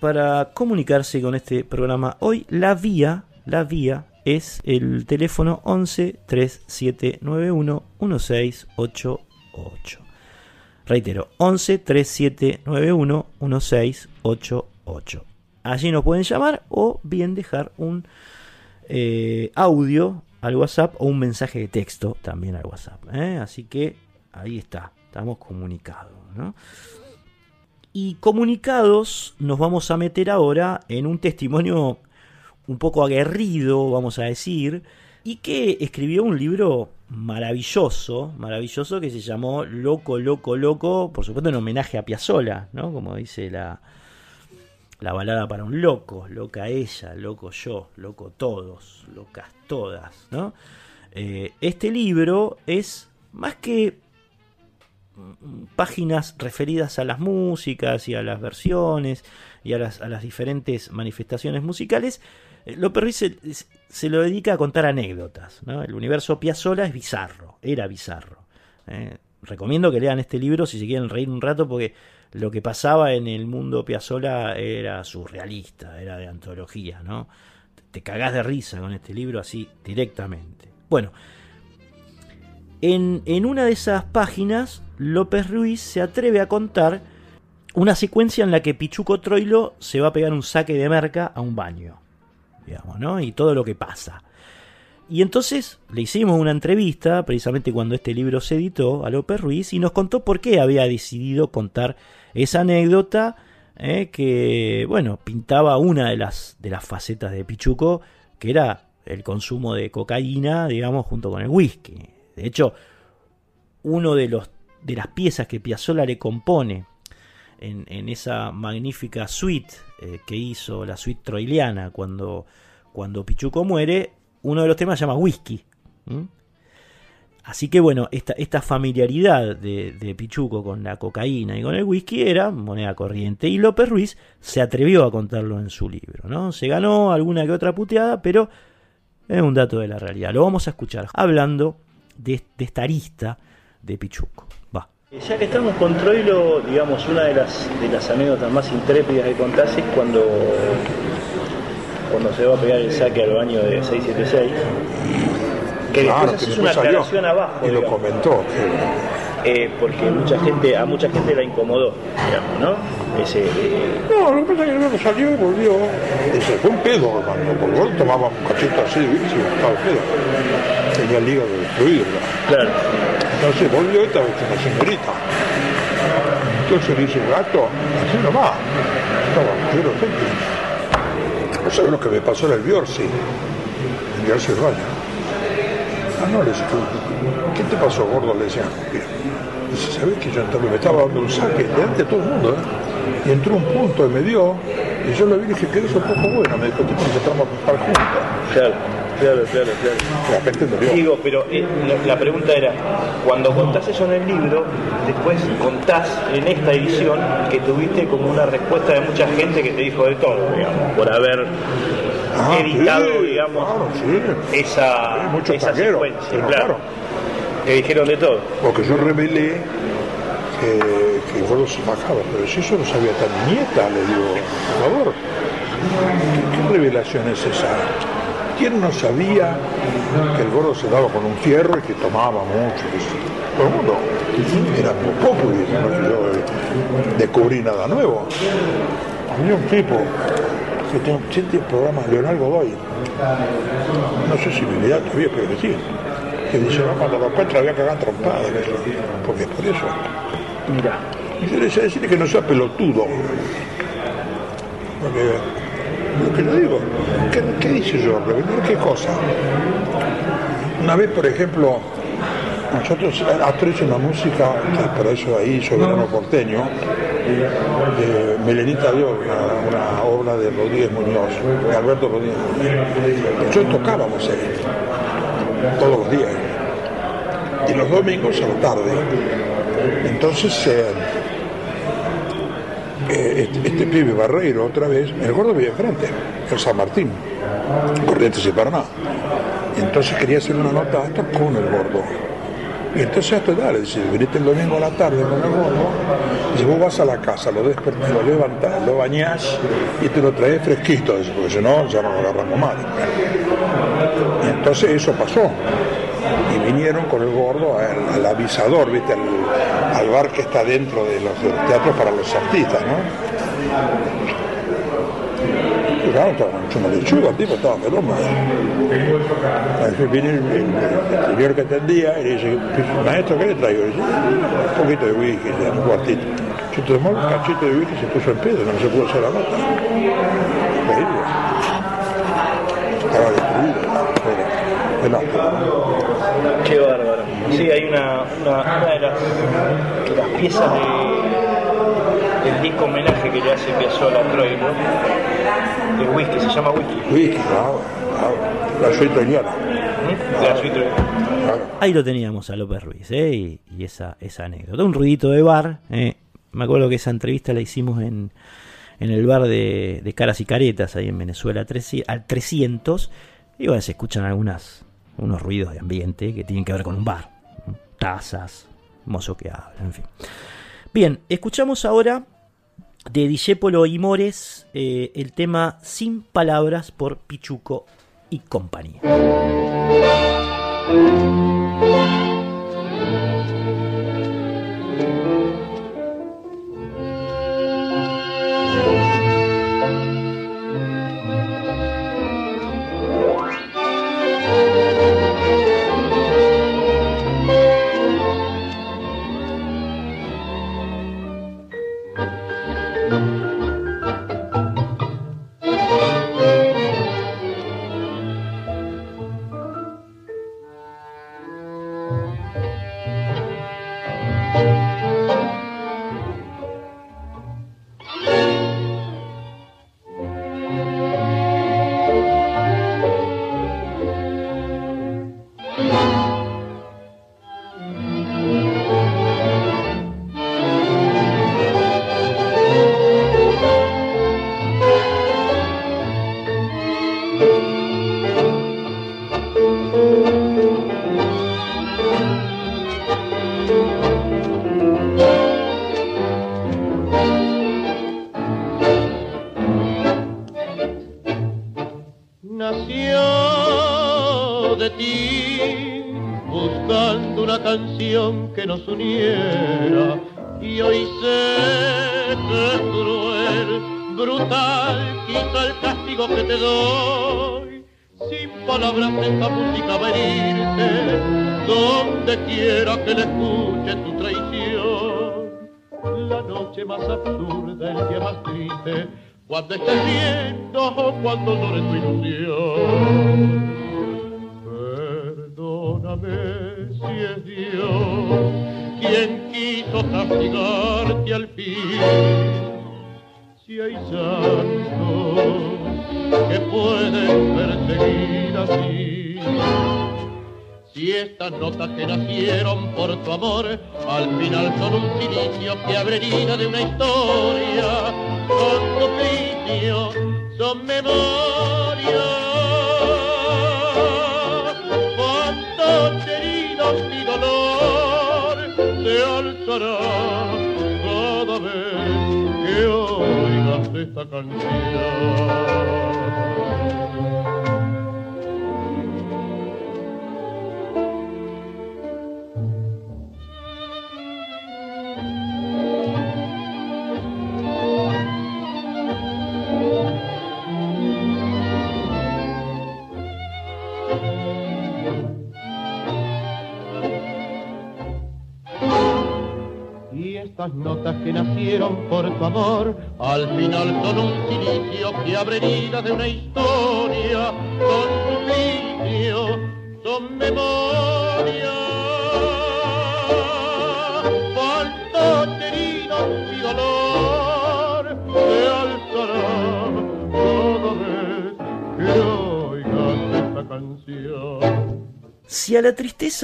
para comunicarse con este programa hoy, la vía, la vía es el teléfono 11 3791 1688. Reitero, 11 3791 1688. Allí nos pueden llamar o bien dejar un eh, audio al WhatsApp o un mensaje de texto también al WhatsApp. ¿eh? Así que ahí está, estamos comunicados. ¿no? Y comunicados nos vamos a meter ahora en un testimonio un poco aguerrido, vamos a decir, y que escribió un libro maravilloso, maravilloso que se llamó Loco, Loco, Loco, por supuesto en homenaje a Piazzolla, ¿no? Como dice la, la balada para un loco, loca ella, loco yo, loco todos, locas todas, ¿no? Eh, este libro es más que páginas referidas a las músicas y a las versiones y a las, diferentes manifestaciones musicales, eh, López Ruiz se, se, lo dedica a contar anécdotas. ¿no? El universo Piazzolla es bizarro, era bizarro. ¿eh? Recomiendo que lean este libro si se quieren reír un rato porque lo que pasaba en el mundo Piazzolla era surrealista, era de antología, ¿no? Te cagás de risa con este libro así directamente. Bueno, en, en una de esas páginas López Ruiz se atreve a contar una secuencia en la que Pichuco Troilo se va a pegar un saque de merca a un baño, digamos, ¿no? Y todo lo que pasa. Y entonces le hicimos una entrevista, precisamente cuando este libro se editó, a López Ruiz, y nos contó por qué había decidido contar esa anécdota eh, que, bueno, pintaba una de las, de las facetas de Pichuco, que era el consumo de cocaína, digamos, junto con el whisky. De hecho, uno de los de las piezas que Piazzolla le compone en, esa magnífica suite eh, que hizo, la suite troiliana, cuando, cuando Pichuco muere, uno de los temas se llama Whisky. Así que bueno, esta, familiaridad de, Pichuco con la cocaína y con el whisky era moneda corriente. Y López Ruiz se atrevió a contarlo en su libro. ¿no? Se ganó alguna que otra puteada, pero es un dato de la realidad. Lo vamos a escuchar hablando de, de esta arista de Pichuco. Va. Ya que estamos con Troilo, digamos, una de las, de las anécdotas más intrépidas que contás es cuando, cuando se va a pegar el saque al baño de 676. Que Claro, después que haces después una salió abajo. y lo comentó. Eh, porque mucha gente, a mucha gente la incomodó, digamos, ¿no? Ese, eh, No, lo que pasa es que luego salió y volvió. Y se fue un pedo, hermano, porque él tomaba un cachito así. Y estaba el pedo. Tenía el hígado destruido, ¿verdad? claro. Entonces volvió y estaba hecha una señorita. Entonces le dice, gato, así nomás. Estaba quiero gente. ¿Sabes lo que me pasó en el Biorsi? El Biorsi baño. Ah, no, le dice, ¿qué te pasó, gordo? Le decía. Dice, ¿sabes que yo entré? me estaba dando un saque delante de todo el mundo, ¿eh? Y entró un punto y me dio, y yo lo vi y dije, que eres un poco buena. Me dijo, tipo, empezamos a estar juntos. Claro, claro, claro, claro. Digo, pero eh, la, la pregunta era, cuando contás eso en el libro, después contás en esta edición que tuviste como una respuesta de mucha gente que te dijo de todo, digamos, por haber Ah, editado, sí, digamos, claro, sí. esa, Sí, mucho esa taquero, secuencia, pero claro. Que dijeron de todo. Porque yo revelé que, que el gordo se bajaba, pero si eso no sabía mi nieta, le digo, por favor, ¿qué, qué revelación es esa? ¿Quién no sabía que el gordo se daba con un fierro y que tomaba mucho? que? Todo el mundo era muy popular, no yo eh, descubrí nada nuevo. Había un tipo que tiene siete programas, Leonel Godoy, no sé si vivirá todavía, pero que sí, que dice, no, cuando lo encuentra había que hagan trompada, porque es por eso. Mira. Y yo le decía decirle que no sea pelotudo. Porque lo que digo, ¿qué, qué dice yo? ¿Qué cosa? Una vez, por ejemplo, nosotros, Astor hizo una música, que para eso ahí, Soberano Porteño, de Melenita Oro, una, obra de Rodríguez Muñoz, de Alberto Rodríguez Muñoz. Nosotros tocábamos ahí, todos los días, y los domingos a la tarde. Entonces, eh, eh, este, este pibe Barreiro, otra vez, el gordo vive enfrente, en San Martín, Corrientes y Paraná. Entonces quería hacer una nota a Astor con el gordo. Y entonces Astor, dale, dice, veniste el domingo a la tarde con el gordo, dice, vos vas a la casa, lo despertás, lo levantás, lo bañás y te lo traes fresquito, porque si no, ya no lo agarramos mal. Y entonces eso pasó. Y vinieron con el gordo al, avisador, ¿viste? Al, bar que está dentro de los, teatros para los artistas, ¿no? Y más lechuga, tipo estaba peloma. Entonces viene el, el- señor que atendía y le dice, maestro, ¿qué le traigo? Y dice, un poquito de whisky, un cuartito. Se tomó un cachito de whisky se puso en pedo, no se pudo hacer la nota. Increíble. Estaba destruido. El. Qué bárbaro. Sí, hay una, una, una de, las, de las piezas de, del disco homenaje que le hace Piazzolla a Troy, ¿no? De whisky, se llama whisky. Whisky, claro, claro. La suite italiana. ¿Mm? Ahí lo teníamos a López Ruiz, ¿eh? y, y esa, esa anécdota. Un ruidito de bar. ¿eh? Me acuerdo que esa entrevista la hicimos en, en el bar de, de Caras y Caretas, ahí en Venezuela, 300 al 300. Y bueno, se escuchan algunas, unos ruidos de ambiente que tienen que ver con un bar. Tazas, mozo que habla, en fin. Bien, escuchamos ahora de Discépolo y Mores eh, el tema Sin Palabras por Pichuco y compañía.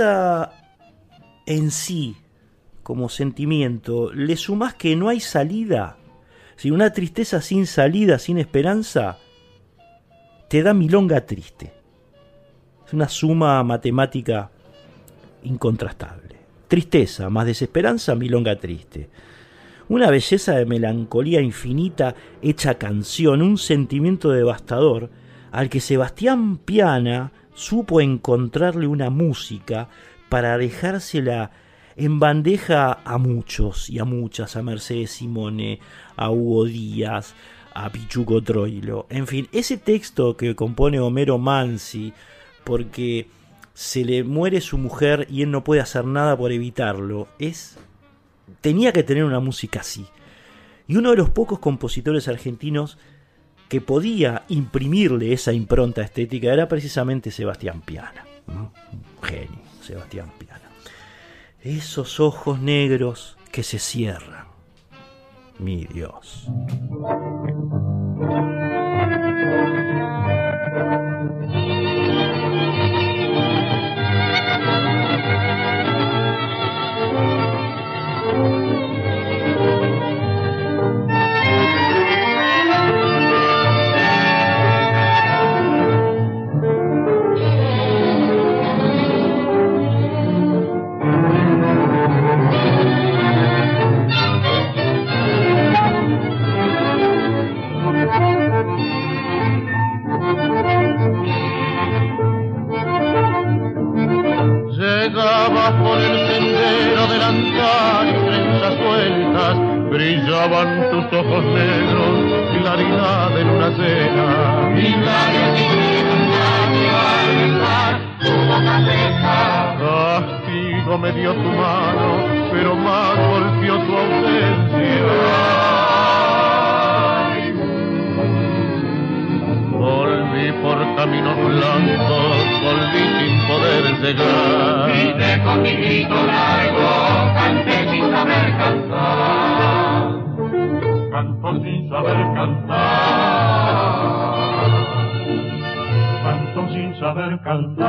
En sí, como sentimiento, le sumás que no hay salida, si una tristeza sin salida, sin esperanza, te da milonga triste. Es una suma matemática incontrastable. Tristeza más desesperanza, milonga triste. Una belleza de melancolía infinita hecha canción, un sentimiento devastador al que Sebastián Piana supo encontrarle una música para dejársela en bandeja a muchos y a muchas, a Mercedes Simone, a Hugo Díaz, a Pichuco Troilo. En fin, ese texto que compone Homero Mansi, porque se le muere su mujer y él no puede hacer nada por evitarlo, es tenía que tener una música así. Y uno de los pocos compositores argentinos que podía imprimirle esa impronta estética era precisamente Sebastián Piana. Genio. Sebastián Piana. Esos ojos negros que se cierran. Mi Dios. Brillaban tus ojos negros, claridad de luna cena. Y tu boca Castigo me dio tu mano, pero más golpeó tu ausencia. Volví por caminos blancos, volví sin poder llegar. Vine con mi grito largo, canté sin saber cantar. Canto sin saber cantar.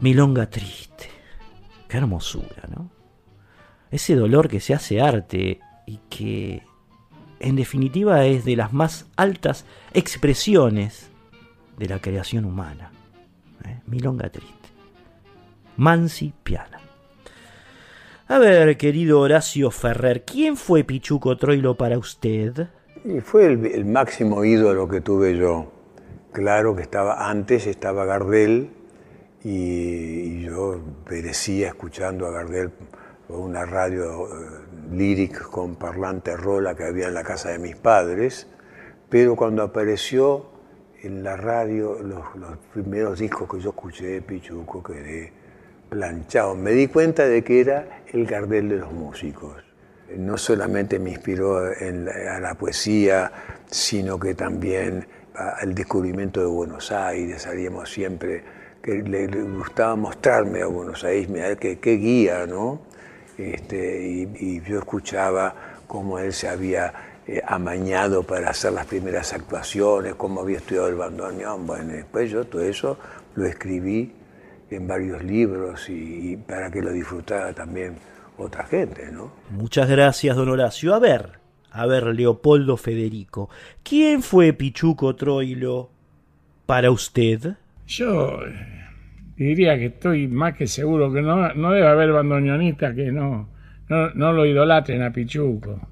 Milonga triste. Qué hermosura, ¿no? Ese dolor que se hace arte y que en definitiva es de las más altas expresiones de la creación humana. ¿eh? Milonga triste. Mansi Piana. A ver, querido Horacio Ferrer, ¿quién fue Pichuco Troilo para usted? Y fue el, el máximo ídolo que tuve yo. Claro que estaba antes, estaba Gardel, y, yo perecía escuchando a Gardel una radio eh, lírica con parlante rola que había en la casa de mis padres, pero cuando apareció en la radio los, primeros discos que yo escuché de Pichuco quedé planchado. Me di cuenta de que era el Gardel de los músicos. No solamente me inspiró en a la poesía, sino que también al descubrimiento de Buenos Aires. Salíamos siempre, que le, gustaba mostrarme a Buenos Aires, mira qué, qué guía, ¿no? Este, y, yo escuchaba cómo él se había eh, amañado para hacer las primeras actuaciones, cómo había estudiado el bandoneón. Bueno, después yo todo eso lo escribí en varios libros y, para que lo disfrutara también otra gente, ¿no? Muchas gracias, don Horacio. A ver, a ver, Leopoldo Federico, ¿quién fue Pichuco Troilo para usted? Yo diría que estoy más que seguro que no, no debe haber bandoneonistas que no, no, lo idolatren a Pichuco.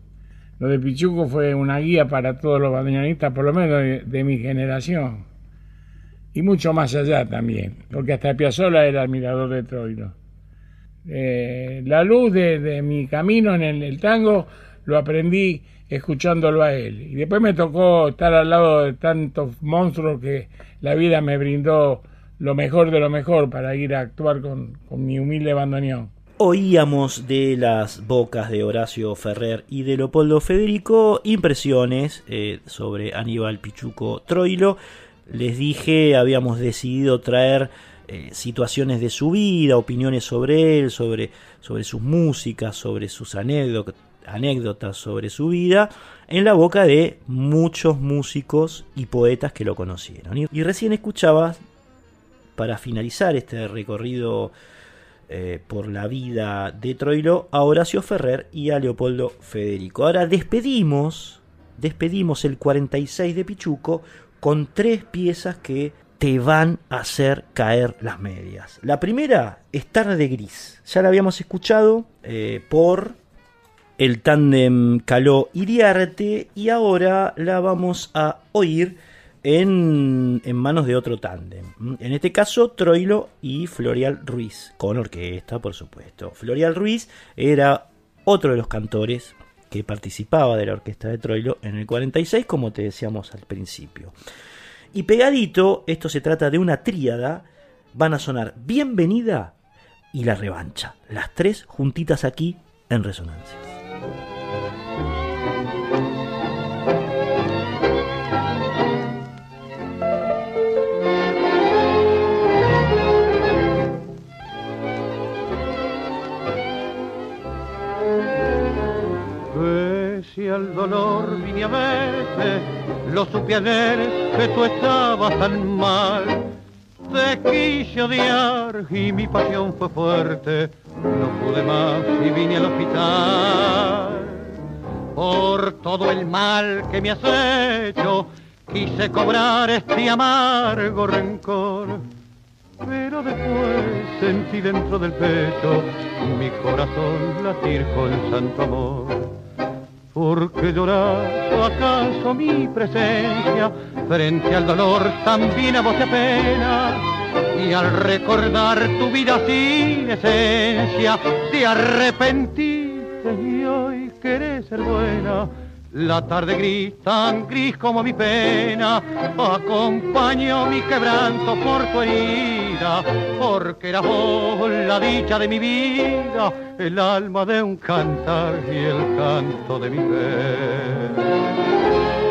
Lo de Pichuco fue una guía para todos los bandoneonistas, por lo menos de, mi generación. Y mucho más allá también, porque hasta Piazzolla era admirador de Troilo. Eh, la luz de, mi camino en el, tango lo aprendí escuchándolo a él. Y después me tocó estar al lado de tantos monstruos que la vida me brindó lo mejor de lo mejor para ir a actuar con, mi humilde bandoneón. Oíamos de las bocas de Horacio Ferrer y de Leopoldo Federico impresiones eh, sobre Aníbal Pichuco Troilo. Les dije, habíamos decidido traer eh, situaciones de su vida, opiniones sobre él, sobre, sobre sus músicas, sobre sus anécdotas, anécdotas sobre su vida en la boca de muchos músicos y poetas que lo conocieron. Y, recién escuchaba para finalizar este recorrido eh, por la vida de Troilo a Horacio Ferrer y a Leopoldo Federico. Ahora despedimos, despedimos el 46 de Pichuco con tres piezas que te van a hacer caer las medias. La primera es Tarde Gris. Ya la habíamos escuchado eh, por el tándem Caló Iriarte y ahora la vamos a oír en, manos de otro tándem. En este caso, Troilo y Florial Ruiz, con orquesta, por supuesto. Florial Ruiz era otro de los cantores que participaba de la orquesta de Troilo en el 46, como te decíamos al principio. Y pegadito, esto se trata de una tríada, van a sonar Bienvenida y La Revancha, las tres juntitas aquí en resonancia. Al dolor vine a verte, lo supe ayer que tú estabas tan mal. Te quise odiar y mi pasión fue fuerte, no pude más y vine al hospital. Por todo el mal que me has hecho, quise cobrar este amargo rencor. Pero después sentí dentro del pecho mi corazón latir con santo amor. ¿Por qué llorar acaso mi presencia frente al dolor también a vos te pena? Y al recordar tu vida sin esencia, te arrepentiste y hoy querés ser buena la tarde gris, tan gris como mi pena, acompañó mi quebranto por tu herida, porque era vos la dicha de mi vida, el alma de un cantar y el canto de mi fe.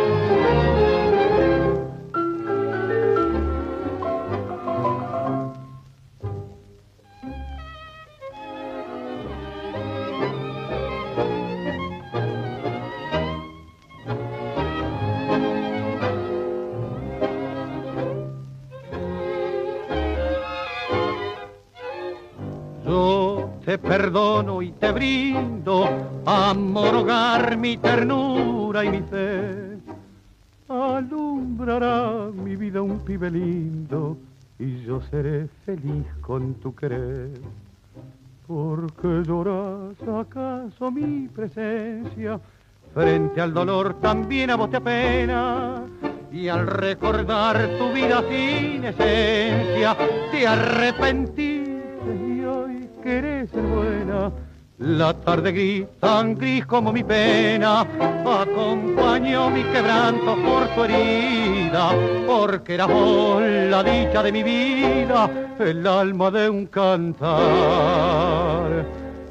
Te perdono y te brindo amor, hogar, mi ternura y mi fe. Alumbrará mi vida un pibe lindo y yo seré feliz con tu querer. Porque lloras acaso mi presencia frente al dolor también a vos te apena y al recordar tu vida sin esencia te hoy querés ser buena. La tarde gris, tan gris como mi pena, acompañó mi quebranto por tu herida, porque era vos la dicha de mi vida, el alma de un cantar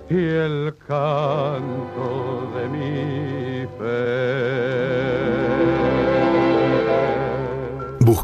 y el canto de mi fe.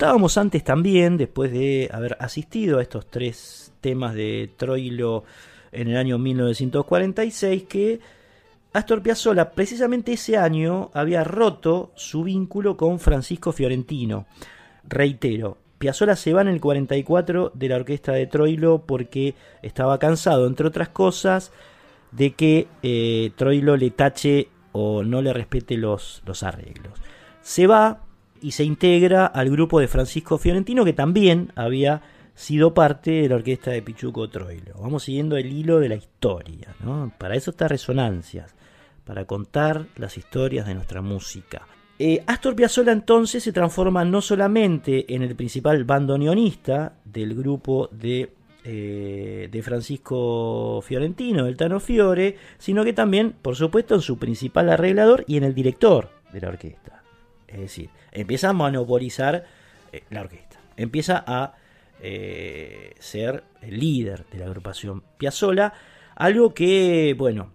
Contábamos antes también, después de haber asistido a estos tres temas de Troilo en el año 1946, que Astor Piazzolla precisamente ese año había roto su vínculo con Francisco Fiorentino. Reitero, Piazzolla se va en el 44 de la orquesta de Troilo porque estaba cansado, entre otras cosas, de que eh, Troilo le tache o no le respete los, los arreglos. Se va y se integra al grupo de Francisco Fiorentino, que también había sido parte de la orquesta de Pichuco Troilo. Vamos siguiendo el hilo de la historia, ¿no? Para eso está Resonancias, para contar las historias de nuestra música. Eh, Astor Piazzolla entonces se transforma no solamente en el principal bandoneonista del grupo de, eh, de Francisco Fiorentino, del Tano Fiore, sino que también, por supuesto, en su principal arreglador y en el director de la orquesta. Es decir, empieza a monopolizar eh, la orquesta, empieza a ser el líder de la agrupación Piazzolla, algo que, bueno,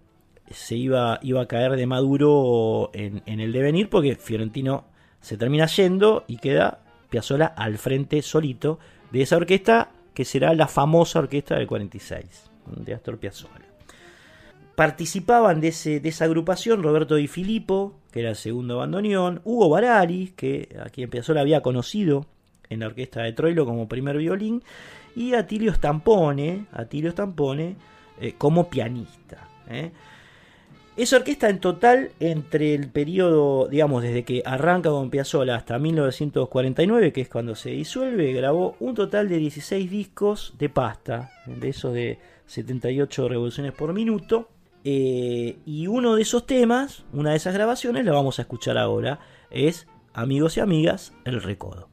se iba, iba a caer de Maduro en, el devenir porque Fiorentino se termina yendo y queda Piazzolla al frente solito de esa orquesta que será la famosa orquesta del 46 de Astor Piazzolla. Participaban de, ese, de esa agrupación Roberto Di Filippo, que era el segundo bandoneón, Hugo Barari, que a quien Piazzolla había conocido en la orquesta de Troilo como primer violín, y Atilio Stampone, Atilio Stampone eh, como pianista. ¿eh? Esa orquesta en total, entre el periodo, digamos, desde que arranca con Piazzolla hasta 1949, que es cuando se disuelve, grabó un total de 16 discos de pasta, de esos de 78 revoluciones por minuto. Eh, y uno de esos temas, una de esas grabaciones, la vamos a escuchar ahora, es Amigos y Amigas, El Recodo.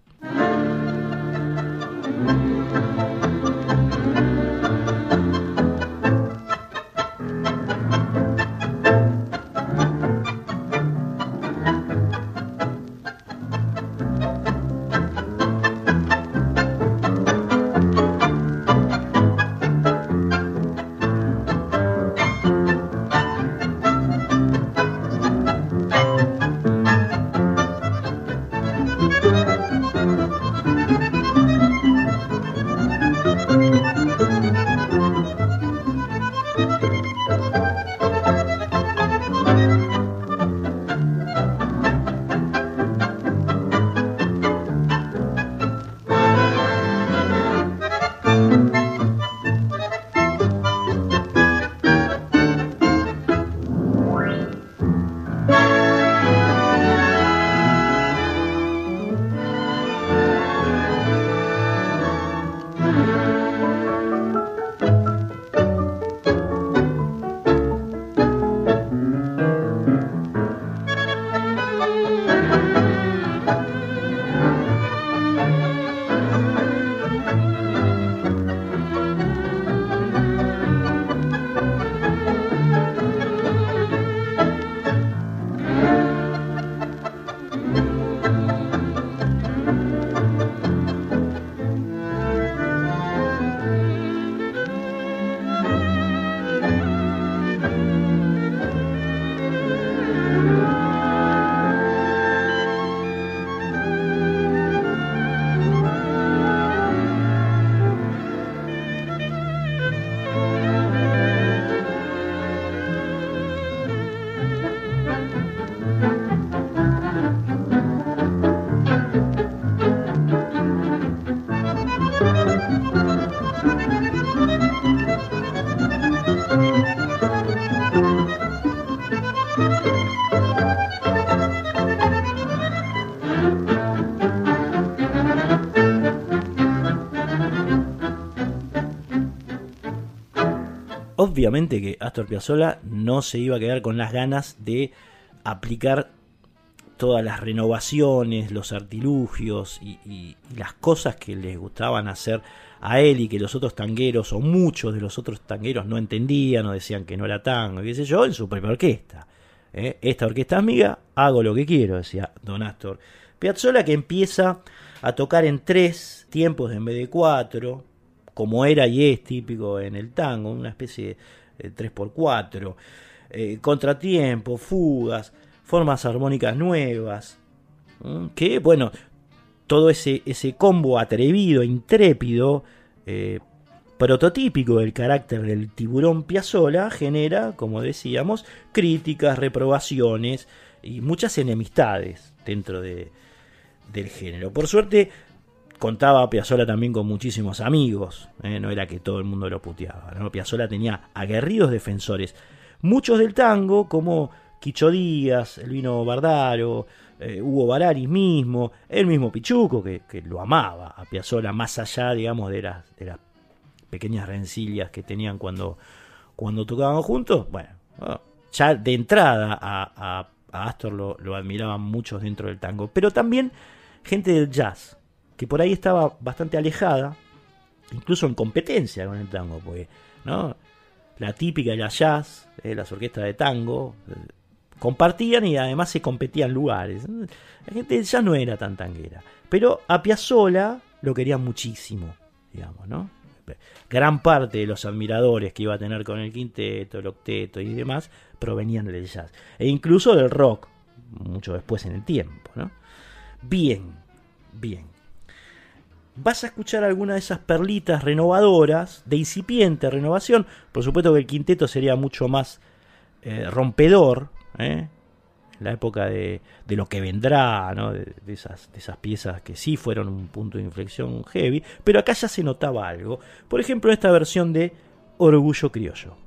Obviamente que Astor Piazzolla no se iba a quedar con las ganas de aplicar todas las renovaciones, los artilugios y, las cosas que les gustaban hacer a él y que los otros tangueros o muchos de los otros tangueros no entendían o decían que no era tango, qué sé yo, en su propia orquesta. ¿eh? Esta orquesta amiga, hago lo que quiero, decía Don Astor. Piazzolla que empieza a tocar en tres tiempos en vez de cuatro, como era y es típico en el tango, una especie de 3x4, eh, contratiempos, fugas, formas armónicas nuevas, que bueno, todo ese, ese combo atrevido, intrépido, eh, prototípico del carácter del tiburón Piazzola, genera, como decíamos, críticas, reprobaciones y muchas enemistades dentro de, del género. Por suerte, contaba Piazzola también con muchísimos amigos, ¿eh? no era que todo el mundo lo puteaba. Piazzola tenía aguerridos defensores, muchos del tango, como Quicho Díaz, Elvino Bardaro, eh, Hugo Bararis mismo, el mismo Pichuco, que, lo amaba a Piazzola, más allá, digamos, de las, de las pequeñas rencillas que tenían cuando, tocaban juntos, bueno, ya de entrada a Astor lo, lo admiraban muchos dentro del tango, pero también gente del jazz, que por ahí estaba bastante alejada, incluso en competencia con el tango, porque ¿no? la típica de la jazz, eh, las orquestas de tango, eh, compartían y además se competían lugares. La gente jazz no era tan tanguera, pero a Piazzolla lo querían muchísimo, digamos, ¿no? Gran parte de los admiradores que iba a tener con el quinteto, el octeto y demás provenían del jazz, e incluso del rock, mucho después en el tiempo, ¿no? Bien, bien vas a escuchar alguna de esas perlitas renovadoras, de incipiente renovación. Por supuesto que el quinteto sería mucho más eh, rompedor, ¿eh? en la época de, de, lo que vendrá, ¿no? de, esas, de esas piezas que sí fueron un punto de inflexión heavy, pero acá ya se notaba algo. Por ejemplo, esta versión de Orgullo Criollo.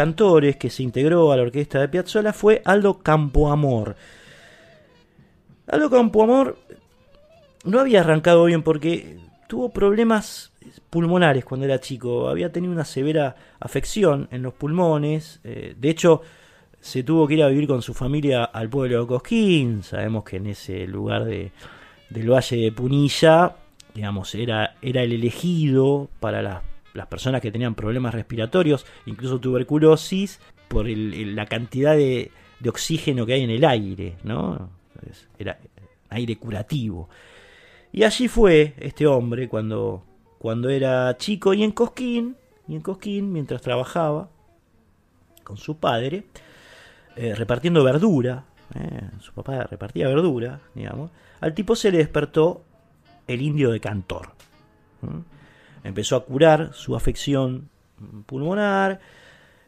Cantores que se integró a la orquesta de Piazzolla fue Aldo Campoamor. Aldo Campoamor no había arrancado bien porque tuvo problemas pulmonares cuando era chico. Había tenido una severa afección en los pulmones. eh, de hecho, se tuvo que ir a vivir con su familia al pueblo de Cosquín. Sabemos que en ese lugar de, del Valle de Punilla, digamos, era, era el elegido para las, las personas que tenían problemas respiratorios, incluso tuberculosis, por la cantidad de, de oxígeno que hay en el aire, ¿no? Era aire curativo. Y allí fue este hombre cuando, cuando era chico y en Cosquín, y en Cosquín, mientras trabajaba con su padre, eh, repartiendo verdura, eh, su papá repartía verdura, digamos, al tipo se le despertó el indio de Cantor. ¿m? Empezó a curar su afección pulmonar,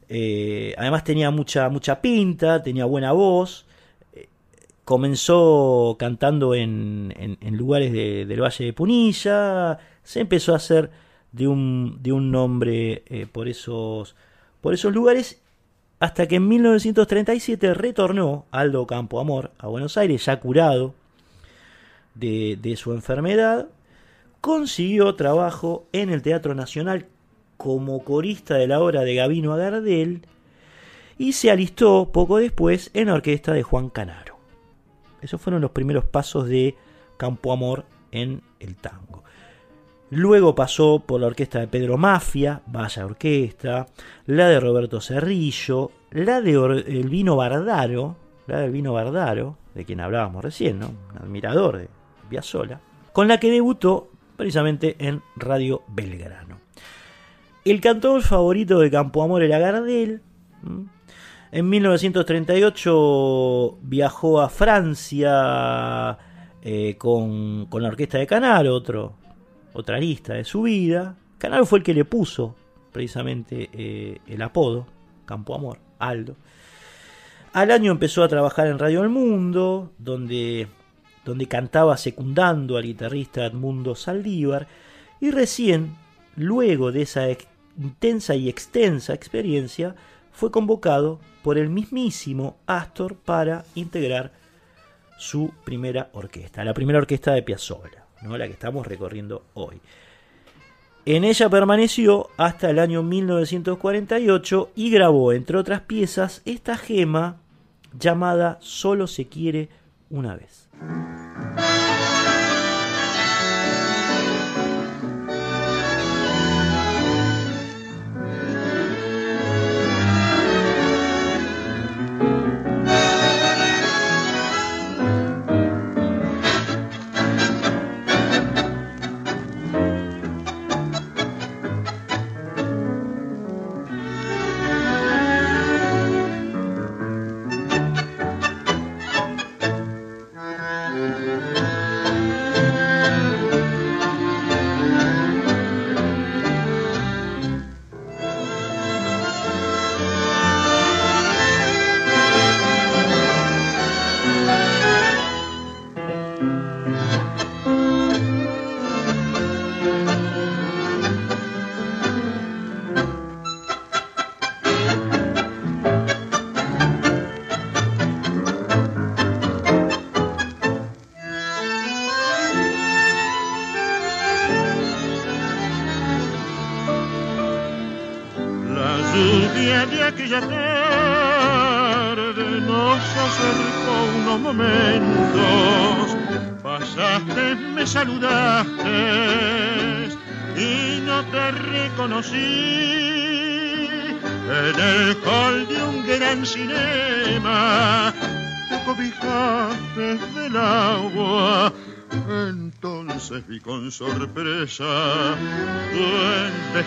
eh, además tenía mucha, mucha pinta, tenía buena voz, eh, comenzó cantando en, en- lugares de- del Valle de Punilla, se empezó a hacer de un, de un nombre eh, por, esos, por esos lugares hasta que en 1937 retornó Aldo Campo Amor a Buenos Aires, ya curado de, de su enfermedad, consiguió trabajo en el Teatro Nacional como corista de la obra de Gabino Agardel y se alistó poco después en la orquesta de Juan Canaro. Esos fueron los primeros pasos de Campo Amor en el tango. Luego pasó por la orquesta de Pedro Mafia, vaya orquesta, la de Roberto Cerrillo, la de Elvino Bardaro, la de Elvino Bardaro, de quien hablábamos recién, ¿no? un admirador de Piazzolla, con la que debutó precisamente en Radio Belgrano. El cantor favorito de Campo Amor era Gardel. En 1938 viajó a Francia eh, con, con la orquesta de Canaro, otro, otra lista de su vida. Canaro fue el que le puso precisamente eh, el apodo, Campo Amor, Aldo. Al año empezó a trabajar en Radio El Mundo, donde, donde cantaba secundando al guitarrista Edmundo Saldívar, y recién, luego de esa intensa y extensa experiencia, fue convocado por el mismísimo Astor para integrar su primera orquesta, la primera orquesta de Piazzolla, ¿no? la que estamos recorriendo hoy. En ella permaneció hasta el año 1948 y grabó, entre otras piezas, esta gema llamada Solo se quiere una vez.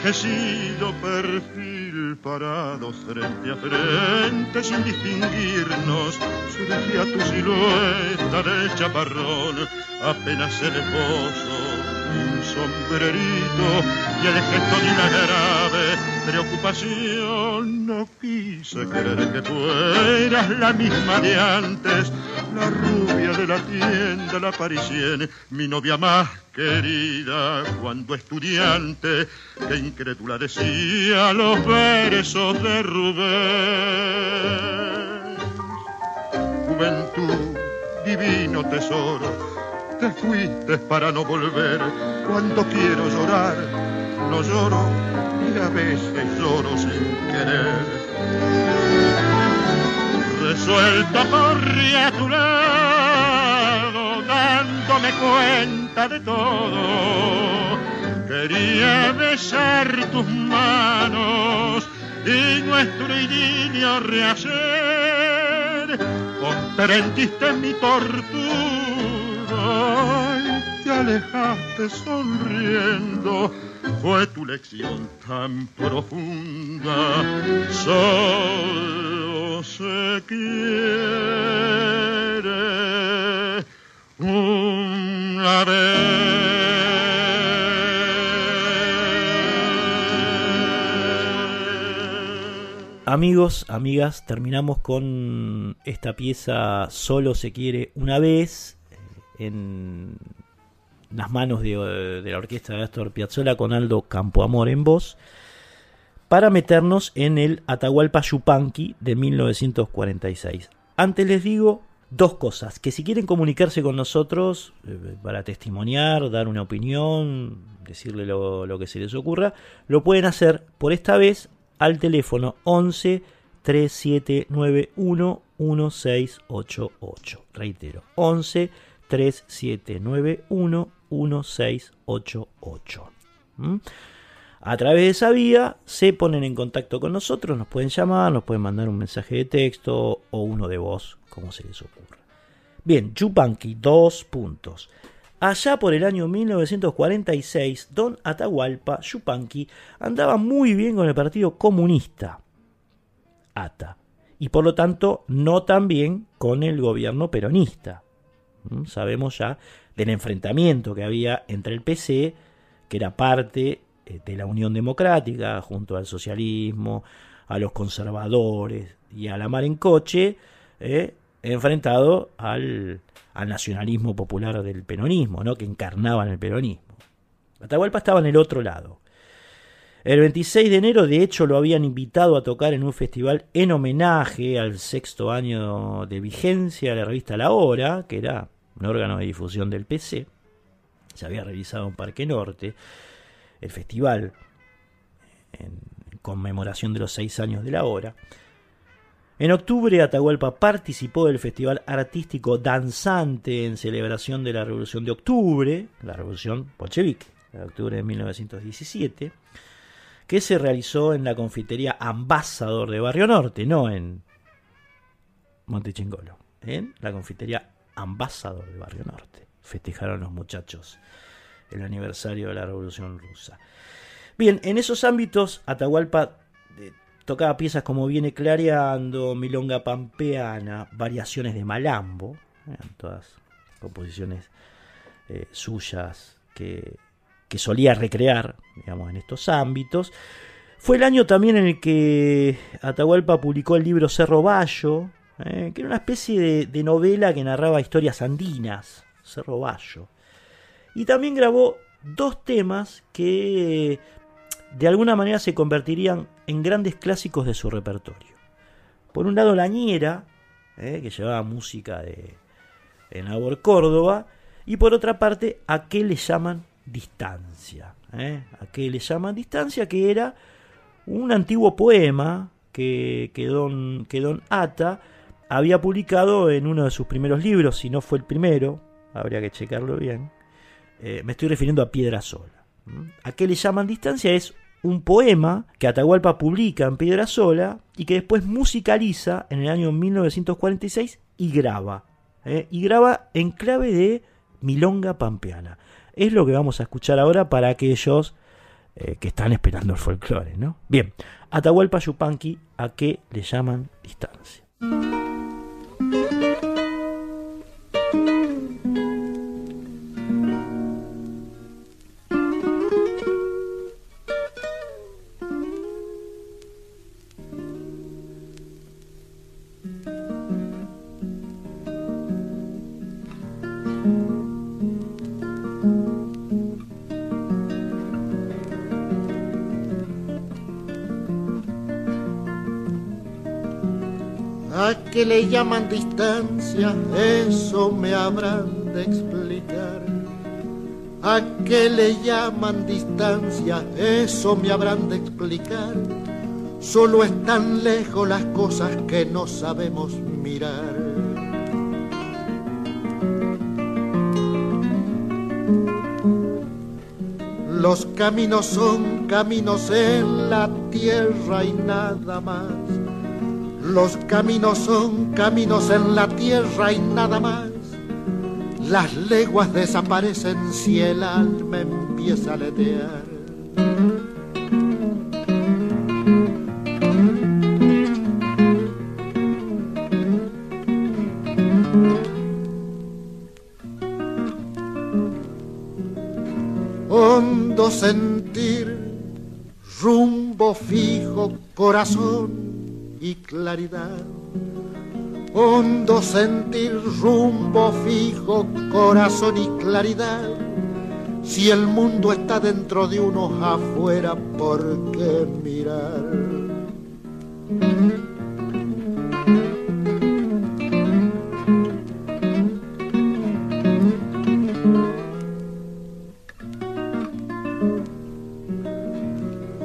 Envejecido perfil parado frente a frente sin distinguirnos. Surgía tu silueta del chaparrón, apenas el esposo, un sombrerito y el gesto de una grave preocupación. No quise creer que fueras la misma de antes, la rubia de la tienda, la parisien, mi novia más querida cuando estudiante, que incrédula decía los versos de Rubén. Juventud, divino tesoro, te fuiste para no volver cuando quiero llorar. no lloro y a veces lloro sin querer. Resuelto corrí a tu lado, dándome cuenta de todo. Quería besar tus manos y nuestro idilio rehacer. Comprendiste mi tortura te alejaste sonriendo. Fue tu lección tan profunda. Solo se quiere una Amigos, amigas, terminamos con esta pieza Solo se quiere una vez en las manos de, la orquesta de Astor Piazzolla con Aldo Campoamor en voz para meternos en el Atahualpa Yupanqui de 1946. Antes les digo dos cosas, que si quieren comunicarse con nosotros eh, para testimoniar, dar una opinión, decirle lo, lo que se les ocurra, lo pueden hacer por esta vez al teléfono 11 3791 1688. Reitero, 11 3791 1688. ¿Mm? A través de esa vía se ponen en contacto con nosotros, nos pueden llamar, nos pueden mandar un mensaje de texto o uno de voz, como se les ocurra. Bien, Chupanqui, dos puntos. Allá por el año 1946, Don Atahualpa Yupanqui andaba muy bien con el Partido Comunista, ATA, y por lo tanto no tan bien con el gobierno peronista. ¿Mm? Sabemos ya del enfrentamiento que había entre el PC, que era parte eh, de la Unión Democrática, junto al socialismo, a los conservadores y a la mar en coche, eh, enfrentado al, al, nacionalismo popular del peronismo, ¿no? que encarnaban el peronismo. Atahualpa estaba en el otro lado. El 26 de enero, de hecho, lo habían invitado a tocar en un festival en homenaje al sexto año de vigencia de la revista La Hora, que era un órgano de difusión del PC. Se había realizado en Parque Norte. El festival, en conmemoración de los seis años de La Hora. En octubre, Atahualpa participó del Festival Artístico Danzante en celebración de la Revolución de Octubre, la Revolución Bolchevique, de octubre de 1917, que se realizó en la confitería Ambassador de Barrio Norte, no en Montechingolo, en la confitería Ambassador de Barrio Norte. Festejaron los muchachos el aniversario de la Revolución Rusa. Bien, en esos ámbitos, Atahualpa Tocaba piezas como Viene Clareando, Milonga Pampeana, variaciones de Malambo, eran todas composiciones eh, suyas que, que, solía recrear, digamos, en estos ámbitos. Fue el año también en el que Atahualpa publicó el libro Cerro Bayo, eh, que era una especie de, novela que narraba historias andinas, Cerro Bayo. Y también grabó dos temas que de alguna manera se convertirían en grandes clásicos de su repertorio. Por un lado, La Ñera, eh, que llevaba música de Enabor Córdoba, y por otra parte, ¿A qué le llaman distancia? Eh, ¿A qué le llaman distancia? Que era un antiguo poema que, que, don, que don Ata había publicado en uno de sus primeros libros, si no fue el primero, habría que checarlo bien. Eh, me estoy refiriendo a Piedra Sola. ¿A qué le llaman distancia? Es un poema que Atahualpa publica en Piedra Sola y que después musicaliza en el año 1946 y graba. ¿eh? Y graba en clave de Milonga Pampeana. Es lo que vamos a escuchar ahora para aquellos eh, que están esperando el folclore. ¿no? Bien, Atahualpa Yupanqui, ¿a qué le llaman distancia? Que le llaman distancia, eso me habrán de explicar. ¿A qué le llaman distancia? Eso me habrán de explicar. Solo están lejos las cosas que no sabemos mirar. Los caminos son caminos en la tierra y nada más. Los caminos son caminos en la tierra y nada más. Las leguas desaparecen si el alma empieza a aletear. Hondo sentir, rumbo fijo, corazón hondo sentir, rumbo fijo, corazón y claridad. Si el mundo está dentro de uno afuera, ¿por qué mirar?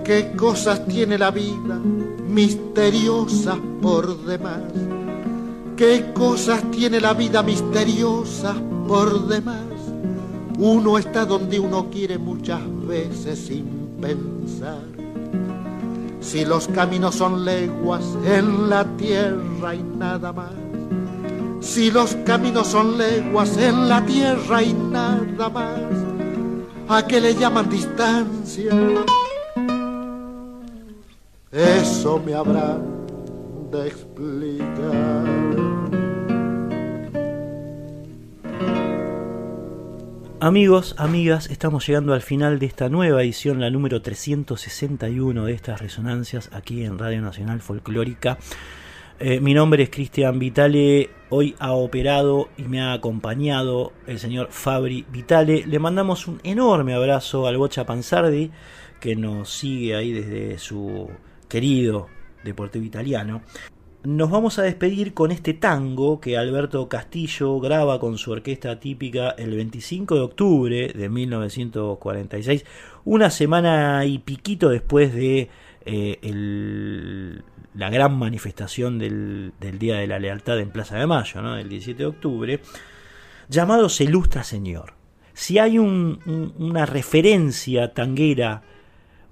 ¿Qué cosas tiene la vida misteriosas por demás? qué cosas tiene la vida misteriosa por demás. Uno está donde uno quiere muchas veces sin pensar. Si los caminos son leguas en la tierra y nada más. Si los caminos son leguas en la tierra y nada más. ¿A qué le llaman distancia? Eso me habrá de explicar. Amigos, amigas, estamos llegando al final de esta nueva edición, la número 361 de estas resonancias aquí en Radio Nacional Folclórica. Eh, mi nombre es Cristian Vitale, hoy ha operado y me ha acompañado el señor Fabri Vitale. Le mandamos un enorme abrazo al Bocha Panzardi, que nos sigue ahí desde su querido Deportivo Italiano. Nos vamos a despedir con este tango que Alberto Castillo graba con su orquesta típica el 25 de octubre de 1946, una semana y piquito después de eh, la gran manifestación del, Día de la Lealtad en Plaza de Mayo, el 17 de octubre, llamado Se Ilustra Señor. Si hay una referencia tanguera,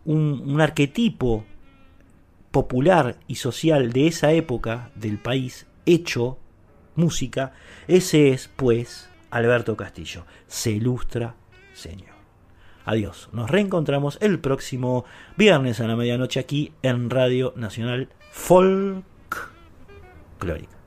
un arquetipo popular y social de esa época del país hecho música, ese es pues Alberto Castillo. Se ilustra, señor. Adiós. Nos reencontramos el próximo viernes a la medianoche aquí en Radio Nacional Folk Clórica.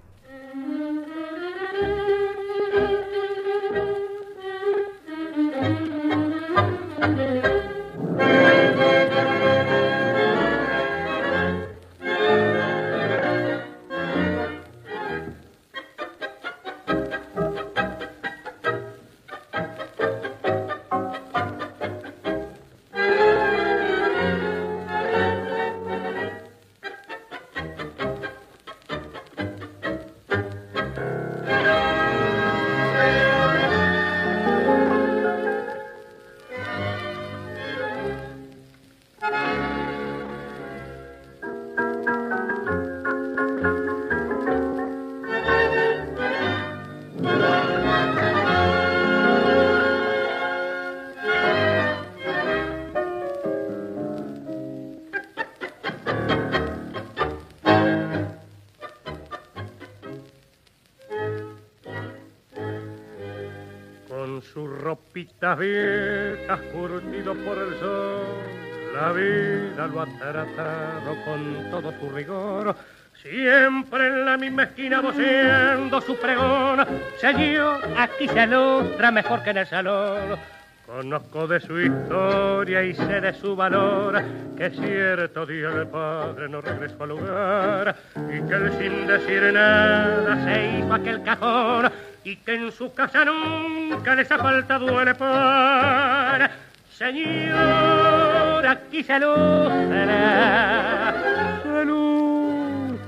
Mejor que en el salón. Conozco de su historia y sé de su valor, que cierto día el padre no regresó al lugar y que él sin decir nada se hizo aquel cajón y que en su casa nunca les ha faltado el pan. Señor, aquí se lucera,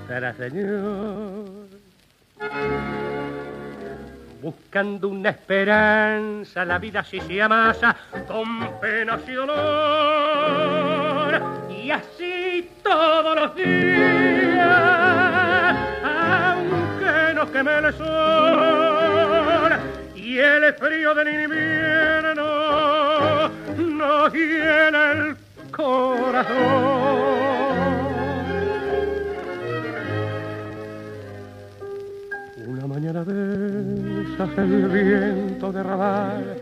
se señor. Buscando una esperanza, la vida sí se amasa con penas y dolor. Y así todos los días, aunque nos queme el sol y el frío del invierno nos llena el corazón. Una mañana de el viento de rabal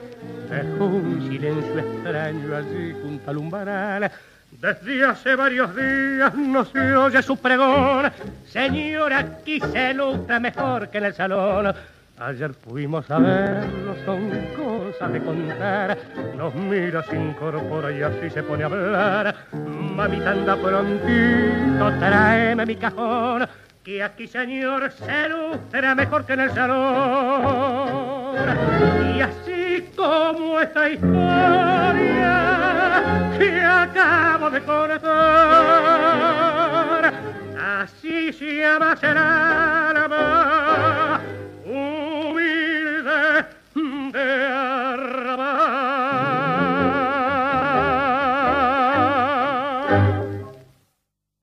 dejó un silencio extraño allí junto al umbaral. Desde hace varios días no se oye su pregón. Señora, aquí se luta mejor que en el salón. Ayer fuimos a verlo, son cosas de contar. Nos mira, se incorpora y así se pone a hablar. Mamita anda prontito, tráeme mi cajón. Que aquí, señor, se luce mejor que en el salón. Y así como esta historia que acabo de contar, así se llama será